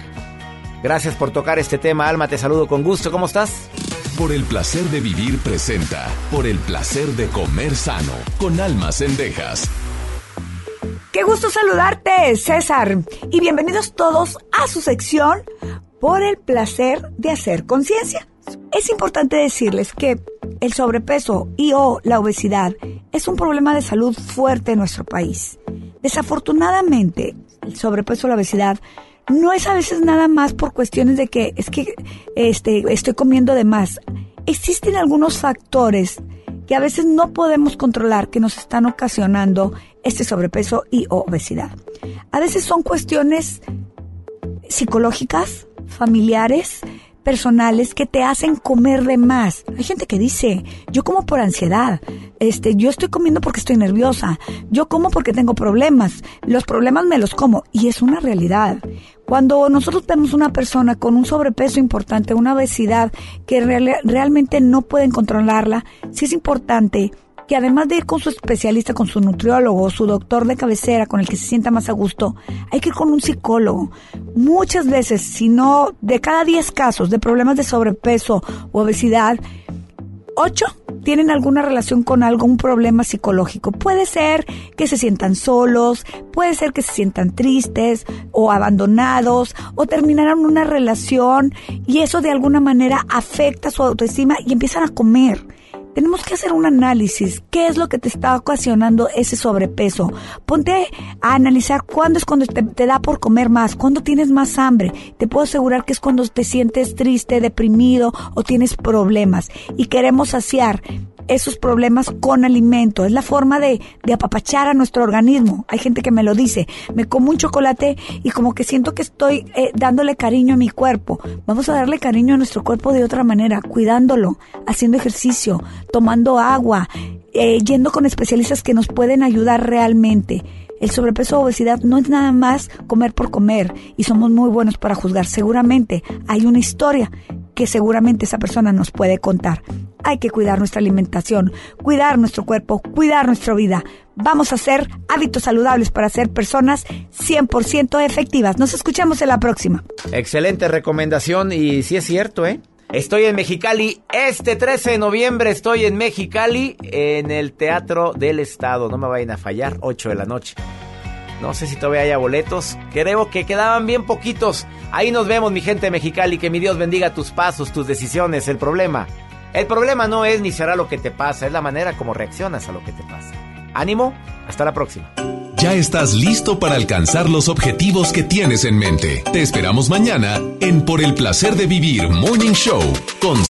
Gracias por tocar este tema, Alma. Te saludo con gusto. ¿Cómo estás? Por el placer de vivir presenta. Por el placer de comer sano. Con almas cendejas. Qué gusto saludarte, César. Y bienvenidos todos a su sección Por el placer de hacer conciencia. Es importante decirles que el sobrepeso y o la obesidad es un problema de salud fuerte en nuestro país. Desafortunadamente, el sobrepeso o la obesidad no es a veces nada más por cuestiones de que es que este, estoy comiendo de más. Existen algunos factores que a veces no podemos controlar que nos están ocasionando este sobrepeso y obesidad. A veces son cuestiones psicológicas, familiares, personales que te hacen comer de más. Hay gente que dice, yo como por ansiedad, este, yo estoy comiendo porque estoy nerviosa, yo como porque tengo problemas, los problemas me los como y es una realidad. Cuando nosotros tenemos una persona con un sobrepeso importante, una obesidad que realmente no pueden controlarla, sí es importante que además de ir con su especialista, con su nutriólogo, su doctor de cabecera, con el que se sienta más a gusto, hay que ir con un psicólogo. Muchas veces, si no, de cada 10 casos de problemas de sobrepeso u obesidad, 8 tienen alguna relación con algún problema psicológico. Puede ser que se sientan solos, puede ser que se sientan tristes o abandonados o terminaron una relación y eso de alguna manera afecta su autoestima y empiezan a comer tenemos que hacer un análisis. ¿Qué es lo que te está ocasionando ese sobrepeso? Ponte a analizar cuándo es cuando te, te, da por comer más, cuándo tienes más hambre. Te puedo asegurar que es cuando te sientes triste, deprimido o tienes problemas y queremos saciar esos problemas con alimento. Es la forma de, de, apapachar a nuestro organismo. Hay gente que me lo dice. Me como un chocolate y como que siento que estoy eh, dándole cariño a mi cuerpo. Vamos a darle cariño a nuestro cuerpo de otra manera, cuidándolo, haciendo ejercicio, tomando agua, eh, yendo con especialistas que nos pueden ayudar realmente. El sobrepeso o obesidad no es nada más comer por comer y somos muy buenos para juzgar. Seguramente hay una historia que seguramente esa persona nos puede contar. Hay que cuidar nuestra alimentación, cuidar nuestro cuerpo, cuidar nuestra vida. Vamos a hacer hábitos saludables para ser personas 100% efectivas. Nos escuchamos en la próxima. Excelente recomendación y sí es cierto, ¿eh? Estoy en Mexicali. Este 13 de noviembre estoy en Mexicali en el Teatro del Estado. No me vayan a fallar, 8 de la noche. No sé si todavía haya boletos. Creo que quedaban bien poquitos. Ahí nos vemos, mi gente de Mexicali. Que mi Dios bendiga tus pasos, tus decisiones. El problema. El problema no es ni será lo que te pasa, es la manera como reaccionas a lo que te pasa. Ánimo, hasta la próxima. Ya estás listo para alcanzar los objetivos que tienes en mente. Te esperamos mañana en Por el placer de vivir Morning Show con